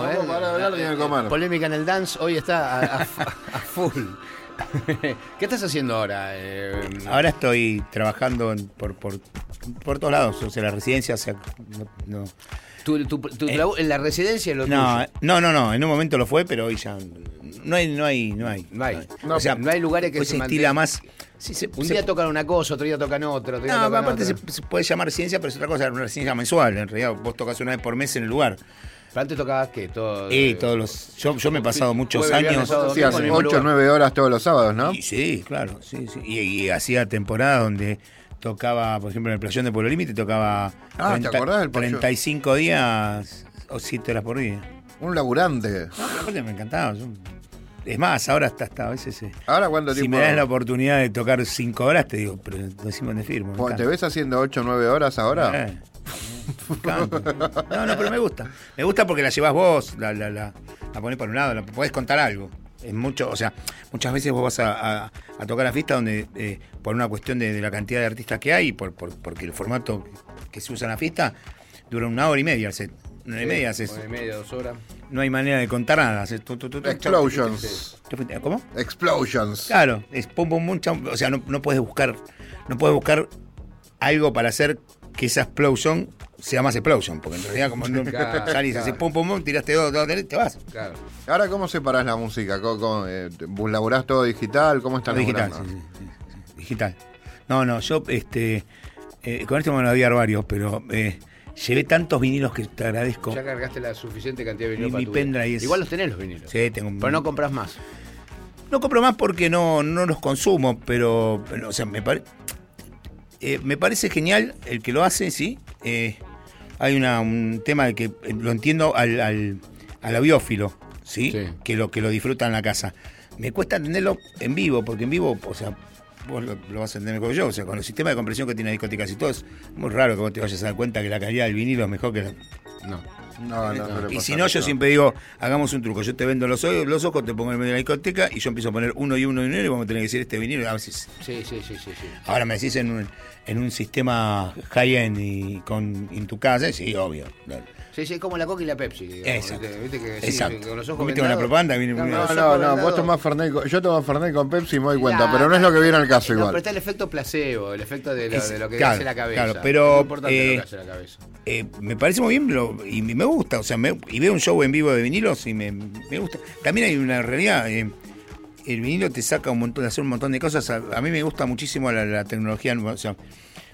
¿eh? podemos parar de hablar ni de comer. Polémica en el dance hoy está a, a- a full. ¿Qué estás haciendo ahora? eh? Ahora estoy trabajando en- por, por, por todos lados, o sea, la residencia, o sea, no, no, ¿Tu, tu- Eh, en la residencia lo no, tuyo? no, no, no, en un momento lo fue, pero hoy ya no hay, no hay, no hay. No hay. o sea, no hay lugares que hoy se se estila más. Sí, se- Un se- día tocan una cosa, otro día tocan otra, otro día No, tocan aparte se, otra. se puede llamar ciencia, pero es otra cosa, es una ciencia mensual. En realidad, vos tocas una vez por mes en el lugar. Pero antes tocabas que todo. Y todos los. Yo, yo me he pasado muchos años. Sí, hace en el mismo 8 o lugar. 9 horas todos los sábados, ¿no? Y sí, claro, sí, sí. Y, y hacía temporadas donde tocaba, por ejemplo, en el playón de Pueblo Límite, tocaba Ah, ¿te acordás del playón? 35 días o 7 horas por día. Un laburante. No, me encantaba. yo- es más, ahora hasta, hasta a veces. eh, Ahora cuánto si me das la oportunidad de tocar 5 horas, te digo, pero decime dónde firmo. me ¿Te ves haciendo 8 o 9 horas ahora? Eh. No, no, pero me gusta. Me gusta porque la llevas vos, la, la, la, la ponés por un lado, la podés contar algo. Es mucho, o sea, muchas veces vos vas a, a- a tocar a fiesta donde, eh, por una cuestión de, de la cantidad de artistas que hay, por, por- porque el formato que se usa en la fiesta dura una hora y media el set. Una hora y media haces. Y media, dos horas. No hay manera de contar nada. haces tu, tu, tu, tu, chau, Explosions. ¿Cómo? Explosions. Claro, es pum pum pum. O sea, no, no puedes buscar, no puedes buscar algo para hacer que esa explosion sea más explosion, porque en realidad como no Claro, salís así claro. pum pum pum, tiraste dos, dos, tres, te vas. Claro. Ahora, ¿cómo separás la música? ¿Cómo, cómo, eh, ¿Vos laburás todo digital? ¿Cómo están digital, sí, sí, sí, sí, digital. No, no, yo este eh, con esto me van a odiar varios, pero eh, llevé tantos vinilos que te agradezco. Ya cargaste la suficiente cantidad de Mi- vinilos. mi vida. pendrive es- Igual los tenés los vinilos. Sí, tengo un- Pero no compras más. No compro más porque no, no los consumo, pero, pero, o sea, me, pare- eh, me parece genial el que lo hace, sí. Eh, hay una, un tema de que eh, lo entiendo al, al, al audiófilo, ¿sí? Sí. Que lo que lo disfruta en la casa. Me cuesta entenderlo en vivo, porque en vivo, o sea, vos lo, lo vas a entender como yo, o sea, con el sistema de compresión que tiene la discoteca y todo, es muy raro que vos te vayas a dar cuenta que la calidad del vinilo es mejor que la, No. No, no, no y si no, yo siempre digo, hagamos un truco. Yo te vendo los, ojos- los ojos, te pongo en el medio de la discoteca y yo empiezo a poner uno y uno y uno y vamos a tener que decir este vinilo. A veces, Sí, sí, sí, sí. sí. ahora me decís en un, en un sistema high-end y con, en tu casa, sí, obvio. Sí, sí, como la Coca y la Pepsi. digamos, Exacto. ¿viste? Viste que sí, Exacto. con los ojos ¿Vos viste una propaganda viene No, No, no, no, vos tomás Fernet con, yo tomo Fernet con Pepsi y me doy cuenta, Ya, pero no es lo que viene al caso No, igual. pero está el efecto placebo, el efecto de lo, Es- de lo que claro, hace la cabeza. claro, pero, Es importante eh, lo que hace la cabeza. Eh, me parece muy bien lo- y me gusta, o sea, me- y veo un show en vivo de vinilos y me, me gusta. También hay una realidad, eh, el vinilo te saca un montón de hacer un montón de cosas. A, a mí me gusta muchísimo la, la tecnología, o sea,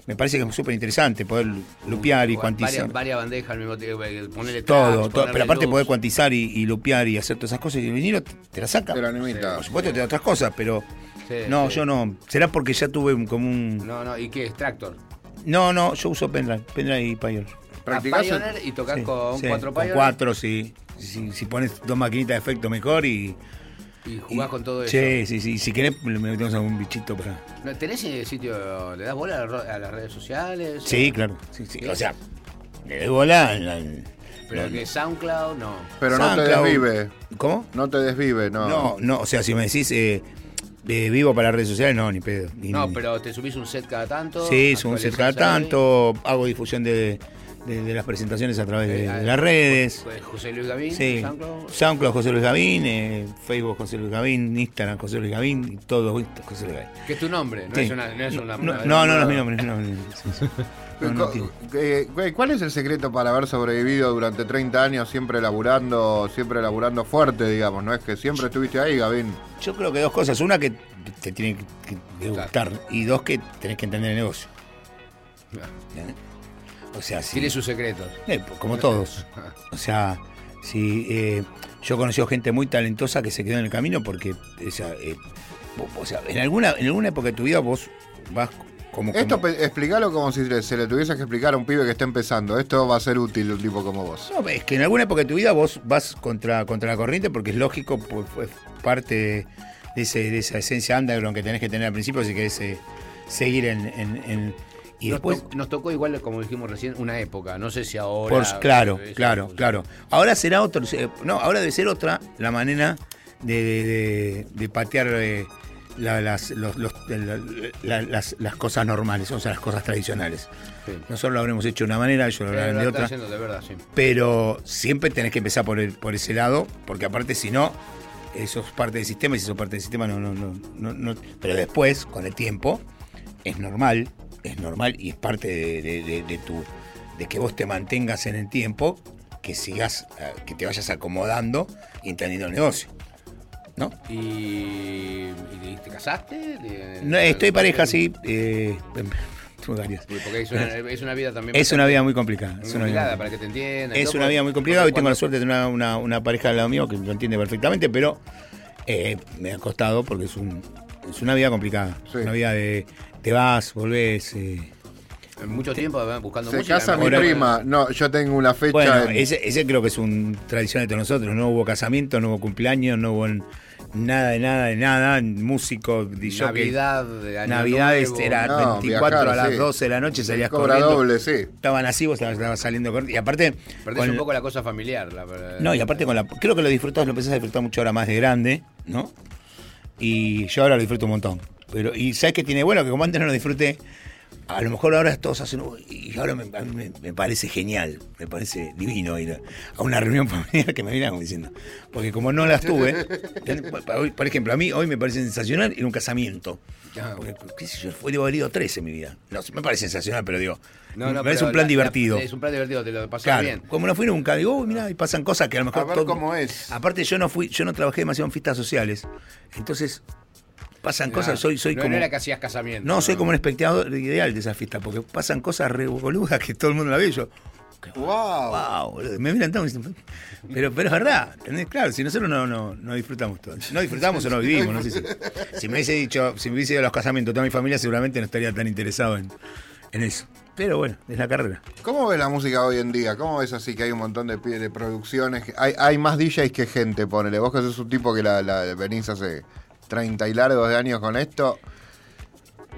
me parece que es súper interesante poder lupear y cuantizar. varias bandejas al mismo tiempo, ponerle Todo, tracks, todo, pero aparte loops. poder cuantizar y, y lupear y hacer todas esas cosas y el vinilo te, te la saca. Te la limita. Por supuesto te da otras cosas, pero Sí, no, sí. yo no. Será porque ya tuve un- como un... No, no, ¿y qué es? Tractor. No, no, yo uso pendrive, pendrive y Pioneer. ¿Practicás A el- Pioneer y tocar Sí, con sí, cuatro con Pioneer cuatro, sí. Si, si pones dos maquinitas de efecto mejor y... y jugás y- con todo eso. Sí, sí, sí. Si querés le metemos algún bichito para... ¿No ¿Tenés el sitio, le das bola a, a las redes sociales? Sí, claro. Sí, sí. O sea, le doy bola... en la- Pero no, que SoundCloud, no. Pero no te desvive. ¿Cómo? No te desvive, no. No, no, o sea, si me decís eh, eh, vivo para las redes sociales, no, ni pedo. Ni- No, pero te subís un set cada tanto. Sí, es un set cada ahí. tanto, hago difusión de, de- de las presentaciones a través de, Eh, de las redes. Pues José Luis Gavín, Sí, SoundCloud. SoundCloud José Luis Gavín, eh, Facebook José Luis Gavín, Instagram José Luis Gavín, y todo José Luis Gavín. Que es tu nombre, no Sí. es una. No, es una, no, una- no, no, es mi nombre, no es mi nombre. Sí. No, no eh, ¿Cuál es el secreto para haber sobrevivido durante 30 años siempre laburando, siempre laburando fuerte, digamos? ¿No es que siempre estuviste ahí, Gavín? Yo creo que dos cosas. Una que te tiene que, que gustar y dos que tenés que entender el negocio. ¿Entendés? O sea, si, Tiene sus secretos. Eh, como todos. O sea, si eh, yo he conocido gente muy talentosa que se quedó en el camino porque, o sea, eh, vos- o sea, en alguna, en alguna época de tu vida vos vas como... Esto como- explícalo como si se le tuviese que explicar a un pibe que está empezando. Esto va a ser útil un tipo como vos. No, es que en alguna época de tu vida vos vas contra, contra la corriente porque es lógico, pues, fue parte de, de ese, de esa esencia underground que tenés que tener al principio si querés eh, seguir en... en- en- y nos, después... nos tocó igual, como dijimos recién, una época. No sé si ahora. Por- claro, claro, claro. Ahora será otro, eh, no, ahora debe ser otra la manera de, de- de- de patear eh, la- las, los- los- la- la- las, las cosas normales, o sea, las cosas tradicionales. Sí. Nosotros lo habremos hecho de una manera, ellos lo Sí, lo de otra. haciendo de verdad, sí. Pero siempre tenés que empezar por, el- por ese lado, porque aparte si no, eso es parte del sistema y si sos parte del sistema no, no, no, no, no- Pero después, con el tiempo, es normal, es normal y es parte de, de- de- de tu de que vos te mantengas en el tiempo, que sigas, eh, que te vayas acomodando y entendiendo el negocio. ¿No? ¿Y, y te casaste? ¿De- No, estoy pareja, sí. eh. Porque es una, es una vida también. Es una bastante- vida muy complicada. muy Es una vida complicada para que te entiendan. y Es una vida muy complicada. Hoy tengo la suerte de tener una, una- una pareja al lado mío que lo entiende perfectamente, pero eh, me ha costado porque es, un, es una vida complicada. Sí. Una vida de te vas, volvés. eh. Mucho tiempo buscando Se música. casa mi Ahora- prima. No, yo tengo una fecha. Bueno, en- ese, ese creo que es un tradición de nosotros. No hubo casamiento, no hubo cumpleaños, no hubo nada de nada de nada. Músico, DJ. Navidad, Año Navidades Nuevo. era No, 24 viajar, a las sí. 12 de la noche, salías Cobra corriendo. doble, sí. Estaban así, vos estabas, estabas saliendo corriendo. Y aparte. Perdés con- un poco la cosa familiar. la verdad. No, y aparte con la. Creo que lo disfrutás, lo empezás a disfrutar mucho ahora más de grande, ¿no? Y yo ahora lo disfruto un montón. Pero, y sabes que tiene bueno que como antes no lo disfruté, a lo mejor ahora todos hacen. Y ahora me, a mí me, me parece genial, me parece divino ir a una reunión familiar que me como diciendo. Porque como no las tuve, por ejemplo, a mí hoy me parece sensacional ir a un casamiento. Porque, qué sé yo, fue, debo haber ido tres en mi vida. No, me parece sensacional, pero digo, No, no, me parece un plan la- divertido. la- es un plan divertido, te lo pasas Claro, bien. como no fui nunca, digo, uy, mirá, y pasan cosas que a lo mejor A ver todo- cómo es. Aparte yo no fui, yo no trabajé demasiado en fiestas sociales. Entonces, pasan cosas, soy, soy no, como. No era que hacías casamiento. No, soy como un espectador ideal de esa fiesta, porque pasan cosas re boludas que todo el mundo la ve y yo. ¡Wow! Wow. Me miran todos y dicen, pero, pero es verdad, ¿entendés? Claro, si nosotros no, no, no disfrutamos todo. No disfrutamos o no vivimos, no sé si. Si me hubiese dicho, si me hubiese ido a los casamientos de toda mi familia, seguramente no estaría tan interesado en, en eso. Pero bueno, es la carrera. ¿Cómo ves la música hoy en día? ¿Cómo ves así que hay un montón de producciones? Hay, hay más DJs que gente, ponele. Vos que sos un tipo que la, la- venís hace 30 y largos de años con esto.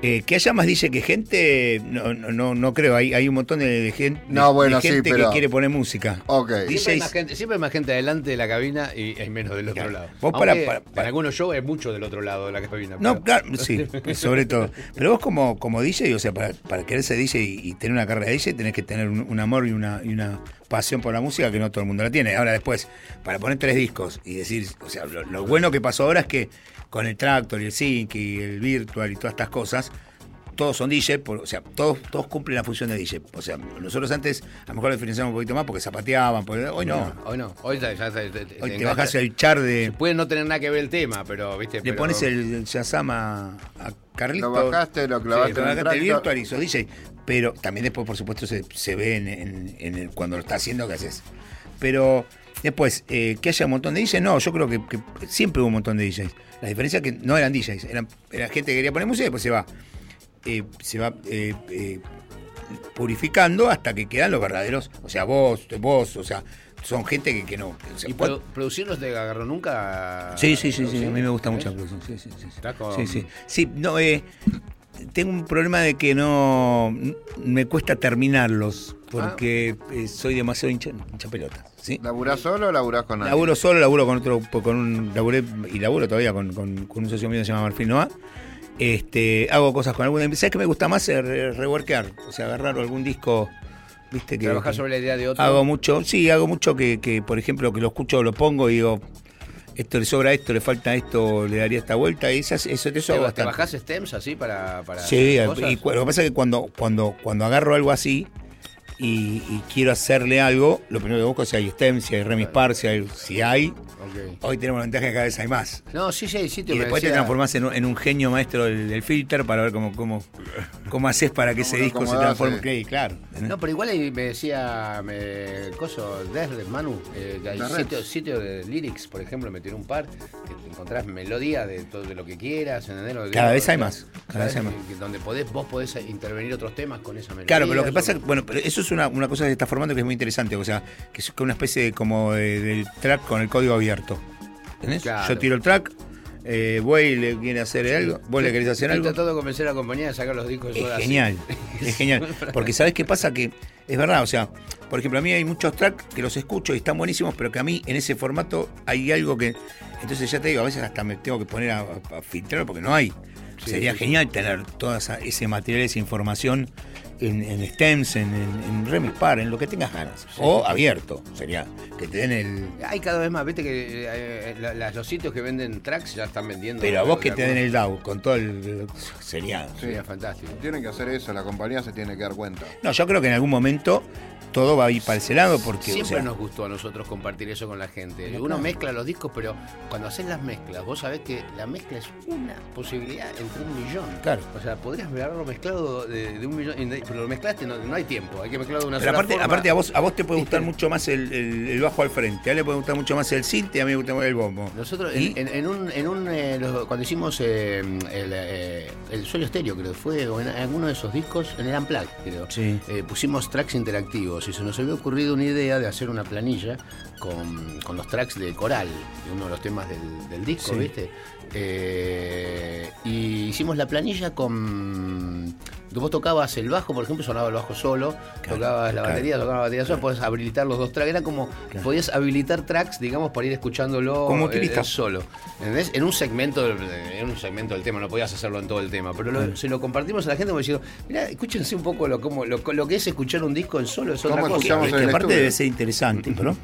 Eh, que haya más DJ que gente, no, no, no, no creo. Hay, hay un montón de, de gen- No, de bueno, sí, gente pero- que quiere poner música. Ok. Siempre hay, más gente, siempre hay más gente adelante de la cabina y hay menos del otro Claro. lado. Vos para- para- para- En algunos shows hay mucho del otro lado de la cabina. No, pero- claro, sí, sobre todo. Pero vos como, como DJ, o sea, para, para querer ser DJ y, y tener una carrera de DJ, tenés que tener un, un amor y una, y una pasión por la música que no todo el mundo la tiene. Ahora después, para poner tres discos y decir, o sea, lo, lo bueno que pasó ahora es que con el Tractor y el Sync y el Virtual y todas estas cosas, todos son DJ, por- o sea, todos, todos cumplen la función de DJ. O sea, nosotros antes a lo mejor lo diferenciamos un poquito más porque zapateaban, porque hoy no. Hoy no. Hoy ya, ya Hoy te engancha. bajas el char de... Puede no tener nada que ver el tema, pero, ¿viste? Le Pero- pones el, el Shazam a, a Carlito. Lo bajaste, lo clavaste Sí, el bajaste el virtual y sos DJ. Pero también después, por supuesto, se, se ve en, en- en el- cuando lo está haciendo que haces. Pero después, eh, que haya un montón de DJs, no, yo creo que, que siempre hubo un montón de DJs. La diferencia es que no eran DJs, eran, era gente que quería poner música y después se va. eh, se va eh, eh, purificando hasta que quedan los verdaderos. O sea, vos, vos, o sea, son gente que, que no. o sea, ¿Y produ- producir no te agarró nunca? Sí, sí, sí, sí, a mí me gusta mucho la producción. Sí, sí, sí. sí. Con- Sí, sí. Sí, no, eh, tengo un problema de que no me cuesta terminarlos porque eh, soy demasiado hincha, hincha pelota. ¿Sí? ¿Laburás solo o laburás con alguien? Laburo solo, laburo con otro, con un, laburé y laburo todavía con, con- con un socio mío que se llama Marfil Noah. Este, hago cosas con alguna. ¿Sabes qué me gusta más? Re- Reworkear, o sea, agarrar algún disco, viste que. Trabajar que- sobre la idea de otro. Hago mucho, sí, hago mucho que, que, por ejemplo, que lo escucho, lo pongo y digo, esto le sobra esto, le falta esto, le daría esta vuelta, y esas, eso, eso ¿Te, hago te bastante. bajás stems así para, para Sí, cosas? y lo que pasa es que cuando, cuando, cuando agarro algo así y, y quiero hacerle algo, lo primero que busco es si hay STEM, si hay Remispar, si hay, si hay. Hoy tenemos la ventaja que cada vez hay más. No, sí, sí, sí. Y después te transformás en un, en un genio maestro del, del filter para ver cómo, cómo, cómo haces para que ese disco se transforme. eh. Ok, claro. No, pero igual ahí me decía, me, coso, Desde, Manu, eh, que hay Desred. sitios sitio de lyrics, por ejemplo, me tiró un par, que te encontrás melodía de todo de lo que quieras, ¿entendés? Lo que Cada vez hay más, cada vez hay más. Donde podés, vos podés intervenir otros temas con esa melodía. Claro, pero lo que pasa, bueno, pero eso es una, una cosa que se está formando que es muy interesante, o sea, que es una especie de como de, del track con el código abierto. ¿Entendés? Claro. Yo tiro el track, eh, Way le quiere hacer algo, vos le querés hacer Estoy algo. tratando de convencer a la compañía de sacar los discos Es así. genial, es genial. Porque ¿sabés qué pasa? Que es verdad, o sea, por ejemplo, a mí hay muchos tracks que los escucho y están buenísimos, pero que a mí en ese formato hay algo que. Entonces ya te digo, a veces hasta me tengo que poner a, filtrar porque no hay. Sí, Sería sí, genial tener todo ese material, esa información en, en stems, en, en, en Remispar, en lo que tengas ganas. o abierto, sería que te den el. Hay cada vez más, viste que eh, la- la- los sitios que venden tracks ya están vendiendo. Pero a vos que te den el el DAO con todo el. Sería. Sería fantástico. Tienen que hacer eso, la compañía se tiene que dar cuenta. No, yo creo que en algún momento todo va a ir para ese lado porque. o Siempre sea, nos gustó a nosotros compartir eso con la gente. Uno mezcla los discos, pero cuando haces las mezclas, vos sabés que la mezcla es una posibilidad entre un millón. Claro. O sea, podrías haberlo mezclado de, de un millón, pero lo mezclaste, no, no hay tiempo, hay que mezclarlo de una Pero sola aparte, forma. aparte a vos a vos te puede gustar mucho más el, el- el bajo al frente, a él le puede gustar mucho más el synth y a mí me gusta más el bombo. Nosotros ¿Y? en, en- un, en un eh, los- cuando hicimos eh, el, eh, el sueño estéreo, creo que fue, o en alguno de esos discos, en el Unplugged, creo, Sí. eh, pusimos tracks interactivos y se nos había ocurrido una idea de hacer una planilla con, con los tracks de coral, de uno de los temas del, del disco, Sí. ¿viste? Eh, y hicimos la planilla con. Vos tocabas el bajo, por ejemplo, sonaba el bajo solo, Claro, tocabas la claro. batería, tocabas la batería sola, podés habilitar los dos tracks. Era como, Claro. podías habilitar tracks, digamos, para ir escuchándolo Como eh, utilista. eh, solo. ¿Entendés? En un segmento del- en un segmento del tema, no podías hacerlo en todo el tema. Pero lo- se lo compartimos a la gente como diciendo, mira, escúchense un poco lo, como, lo, lo que es escuchar un disco en solo, es otra ¿Cómo cosa. Que el aparte estudio. debe ser interesante, pero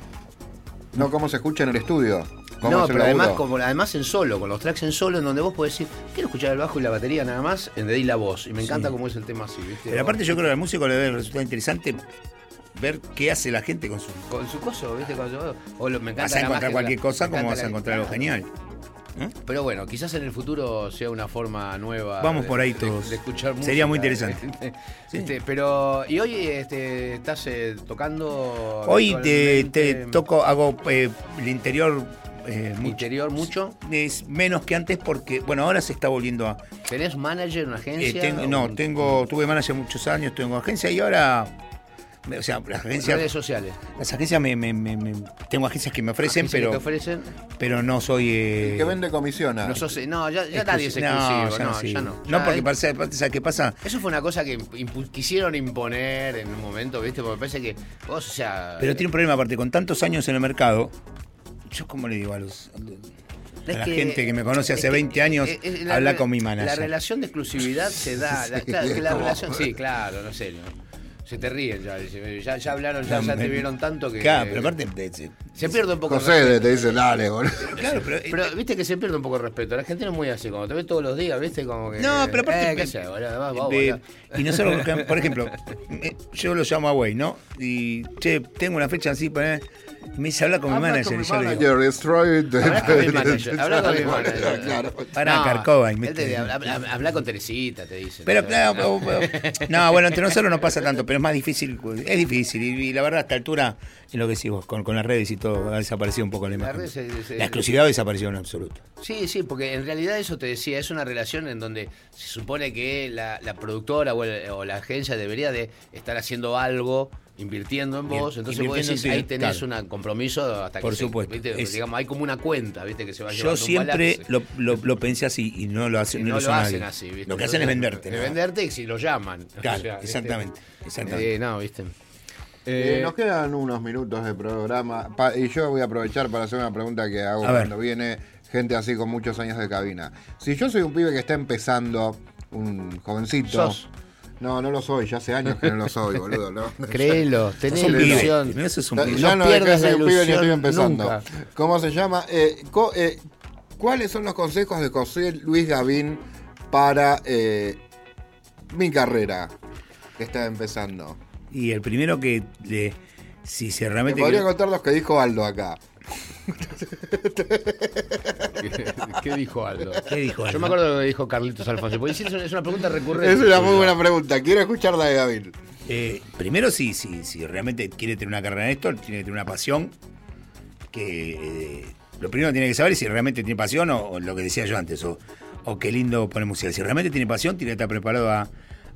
No cómo se escucha en el estudio. No, pero además, como, además en solo, con los tracks en solo, en donde vos podés decir, quiero escuchar el bajo y la batería nada más, en de la voz. Y me encanta Sí. cómo es el tema así, ¿viste? pero aparte yo creo que al músico le debe resultar interesante ver qué hace la gente con su Con su coso, ¿viste? Con su- o lo- me encanta vas a encontrar cualquier la- cosa como vas a la- encontrar algo genial. ¿eh? Pero bueno, quizás en el futuro sea una forma nueva. Vamos de- por ahí todos. De, escuchar música. Sería muy interesante. Este, pero, ¿y hoy este, estás eh, tocando? Hoy te, toco, hago eh, el interior eh, mucho. Interior mucho. Es menos que antes porque, bueno, ahora se está volviendo a... ¿Tenés manager, una eh, agencia? tengo- no, Un- tengo, tuve manager muchos años, tengo agencia y ahora... O sea, las redes agencias, sociales. las agencias me, me- me- me- tengo agencias que me ofrecen, Agencias que pero, te ofrecen. pero no soy... eh, El que vende comisiona. No, sos- no, ya, ya nadie es exclusi- exclusivo. No, sí. ya no. Porque parece, ¿sabes qué pasa? Eso fue una cosa que impu- quisieron imponer en un momento, ¿viste? Porque me parece que vos, o sea. Pero tiene un problema aparte, con tantos años en el mercado, yo como le digo a los... A la que- gente que me conoce hace que- 20 años, eh, eh, la habla con mi manager. La relación de exclusividad se da. la- claro, que la relación, sí, claro, no sé. ¿no? Se te ríen ya. Ya, ya hablaron, ya, ya te vieron tanto que. Claro, pero aparte... de- de- Se pierde un poco el José respeto. te dice, dale, boludo. Claro, pero, eh, Pero viste que se pierde un poco el respeto. La gente no es muy así. Cuando te ve todos los días, viste como que. No, pero aparte- Eh, ¿qué sé, boludo? Vas, vos, de- boludo. y nosotros, por ejemplo, eh, yo lo llamo a Way, ¿no? Y, che, tengo una fecha así para... Me dice, habla con mi manager. con y mi yo le digo, manager, destroy the- Habla con mi manager. Habla con mi manager. Claro. Pará, Carcova, habla, con Teresita, te dice. Pero ¿no? claro, bueno, entre nosotros no pasa tanto, pero es más difícil, es difícil. Y, y la verdad, a esta altura, es lo que decís vos, con, con las redes y todo, ha desaparecido un poco la La imagen. se- se- La exclusividad ha desaparecido en absoluto. Sí, sí, porque en realidad eso te decía, es una relación en donde se supone que la, la productora o, el- o la agencia debería de estar haciendo algo, invirtiendo en vos, entonces vos decís, ahí tenés claro. un compromiso hasta Por que se- supuesto, ¿viste? es- digamos, hay como una cuenta, ¿viste? Que se va Yo siempre lo, lo- lo pensé así y no lo hacen, no lo hacen nadie. así, ¿viste? Lo que hacen es venderte. Es venderte y si lo llaman. Claro, O sea, ¿viste? exactamente, exactamente. Eh, no, ¿viste? Eh, Eh, nos quedan unos minutos de programa pa- y yo voy a aprovechar para hacer una pregunta que hago cuando viene gente así con muchos años de cabina. Si yo soy un pibe que está empezando, un jovencito. Sos. No, no lo soy, ya hace años que no lo soy, boludo. ¿no? Créelo, tenés pibe. ilusión. Primero sos un Ya, pibe. ya No no, dejé de pierdas la un pibe ni estoy ilusión empezando. nunca. ¿Cómo se llama? Eh, co- eh, ¿Cuáles son los consejos de José Luis Gavín para eh, mi carrera que está empezando? Y el primero que, le, si se Te realmente... podría quiere- contar los que dijo Aldo acá. ¿Qué dijo Aldo? ¿Qué dijo Yo me acuerdo de lo que dijo Carlitos Alfonso. Porque es una- pregunta recurrente. Es una muy buena pregunta. Quiero escuchar la de Gavín. Eh, primero, si, si, si realmente quiere tener una carrera en esto, tiene que tener una pasión. Que eh, lo primero que tiene que saber es si realmente tiene pasión o, o lo que decía yo antes, o, o qué lindo poner música. Si realmente tiene pasión, tiene que estar preparado a,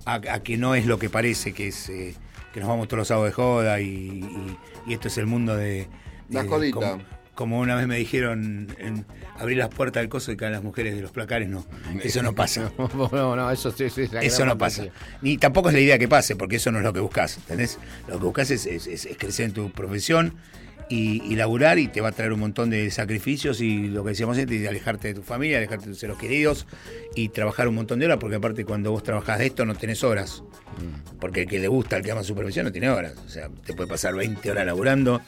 a- a que no es lo que parece, que es eh, que nos vamos todos los sábados de joda y, y- y esto es el mundo de. La de- jodita. Como, como una vez me dijeron, en abrir las puertas del coso y caen las mujeres de los placares, no. Eso no pasa. No, no, eso sí, sí, no pasa. Ni tampoco es la idea que pase, porque eso no es lo que buscas, ¿entendés? Lo que buscas es, es- es- es crecer en tu profesión y, y laburar y te va a traer un montón de sacrificios y lo que decíamos antes, de alejarte de tu familia, alejarte de tus seres queridos y trabajar un montón de horas, porque aparte cuando vos trabajás de esto no tenés horas. Porque el que le gusta, el que ama su profesión, no tiene horas. O sea, te puede pasar 20 horas laburando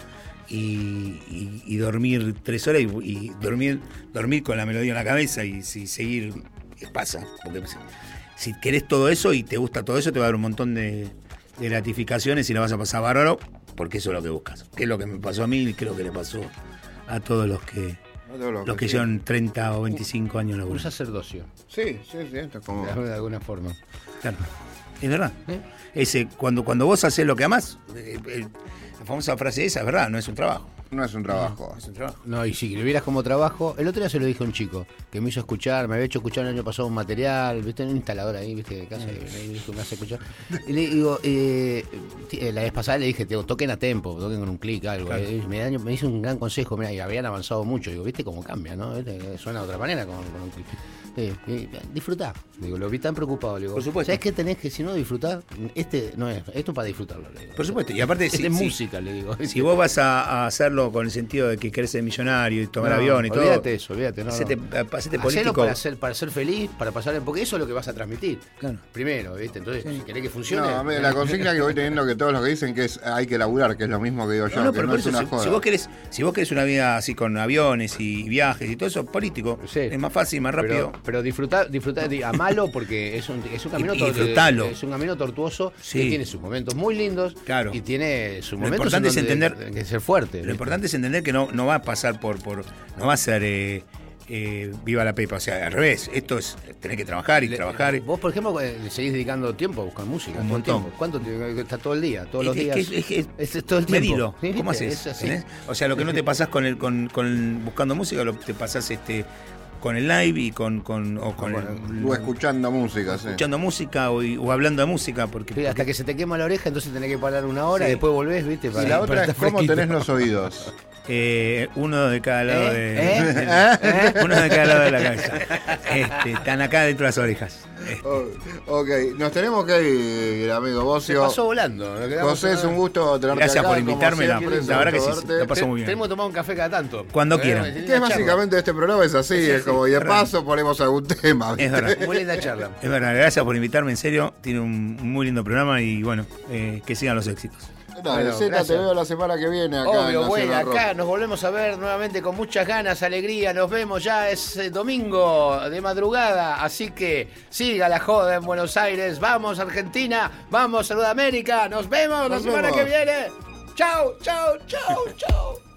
y, y- y dormir 3 horas y, y dormir, dormir con la melodía en la cabeza y, si seguir, eh, pasa. Porque si, si querés todo eso y te gusta todo eso, te va a dar un montón de, de gratificaciones y la vas a pasar bárbaro, porque eso es lo que buscas. Que es lo que me pasó a mí y creo que le pasó a todos los que, los que llevan 30 o 25 años Un laburando. sacerdocio, Sí, sí, sí. Esto es como... de alguna forma. Claro. Es verdad. Ese, cuando, cuando vos haces lo que amás, eh, eh, la famosa frase esa es verdad, no es un trabajo. No es un trabajo. Es un trabajo. No, y si lo vieras como trabajo, el otro día se lo dije a un chico que me hizo escuchar, me había hecho escuchar el año pasado un material, viste, un instalador ahí, viste, de casa, y me dijo, me hace escuchar. Y le digo, eh, eh, la vez pasada le dije, "Teo, toquen a tempo, toquen con un clic, algo. Claro. Eh, me, da- me hizo un gran consejo, mira, y habían avanzado mucho. Digo, viste cómo cambia, ¿no? ¿Viste? Suena de otra manera con, con un clic. Eh, eh, disfrutá. Digo, lo vi tan preocupado. Le digo, Por supuesto. ¿Sabes qué tenés que si no disfrutar? Este no es, esto es para disfrutarlo, le digo. Por supuesto, y aparte Este si, es si- música, le digo. si vos vas a, a hacerlo con el sentido de que querés ser millonario y tomar No, avión y todo, Olvídate de eso, olvídate. No, hacete, no. hacete Hacelo político. para ser, para ser feliz, para pasar porque eso es lo que vas a transmitir. Claro. Primero, ¿viste? Entonces, si querés que funcione. No, la consigna que voy teniendo que todos los que dicen que es hay que laburar, que es lo mismo que digo yo, No, no, que pero no por es eso, una si, joda. si vos querés, si vos querés una vida así con aviones y viajes y todo eso, político, Sí. es más fácil, más rápido. Pero, pero disfrutar, disfrutar, di- amalo porque es un, es un camino Y- y tor- disfrutalo. es un camino tortuoso Sí. que tiene sus momentos muy lindos Claro. y tiene sus Lo momentos importante en es entender- que ser fuerte. Lo ¿viste? importante es entender que no, no va a pasar por, por no va a ser eh, eh, viva la pepa. O sea, al revés, esto es tener que trabajar y Le- trabajar. Vos, por ejemplo, eh, le seguís dedicando tiempo a buscar música. Un montón. tiempo. ¿Cuánto tiempo? Está todo el día, todos los días. es que- es que- Es- es todo el tiempo. Medilo. ¿Cómo haces? O sea, lo que no te pasás con el, con, con buscando música, lo te pasás este con el live y con, con o con el- O escuchando música, sí. escuchando música o, y- o hablando de música, porque, Sí, hasta que se te quema la oreja, entonces tenés que parar una hora Sí. y después volvés, ¿viste? Y Para- la para otra es cómo tenés los oídos. eh, uno de cada lado ¿Eh? de, ¿Eh? de- uno de cada lado de la cabeza. Este, están acá dentro de las orejas. Oh, ok, nos tenemos que ir, amigo Se Bocio. pasó volando. José, es un gusto tenerte Gracias acá, por invitarme, la- verdad que sí, la paso muy bien. Tenemos que tomar un café cada tanto. Cuando Eh, quieran. Que es básicamente este programa es así, es como y de paso ponemos algún tema. ¿viste? es verdad. Muy linda charla. Es verdad, gracias por invitarme, en serio. Tiene un muy lindo programa y bueno, eh, que sigan los éxitos. Dale, Bueno, Zeta, te veo la semana que viene acá Obvio, Rock. acá nos volvemos a ver nuevamente con muchas ganas, alegría. Nos vemos ya, es eh, domingo de madrugada. Así que siga la joda en Buenos Aires. Vamos, Argentina. Vamos, Sudamérica. Nos vemos la semana vemos. que viene. Chau, chau, chau, chau.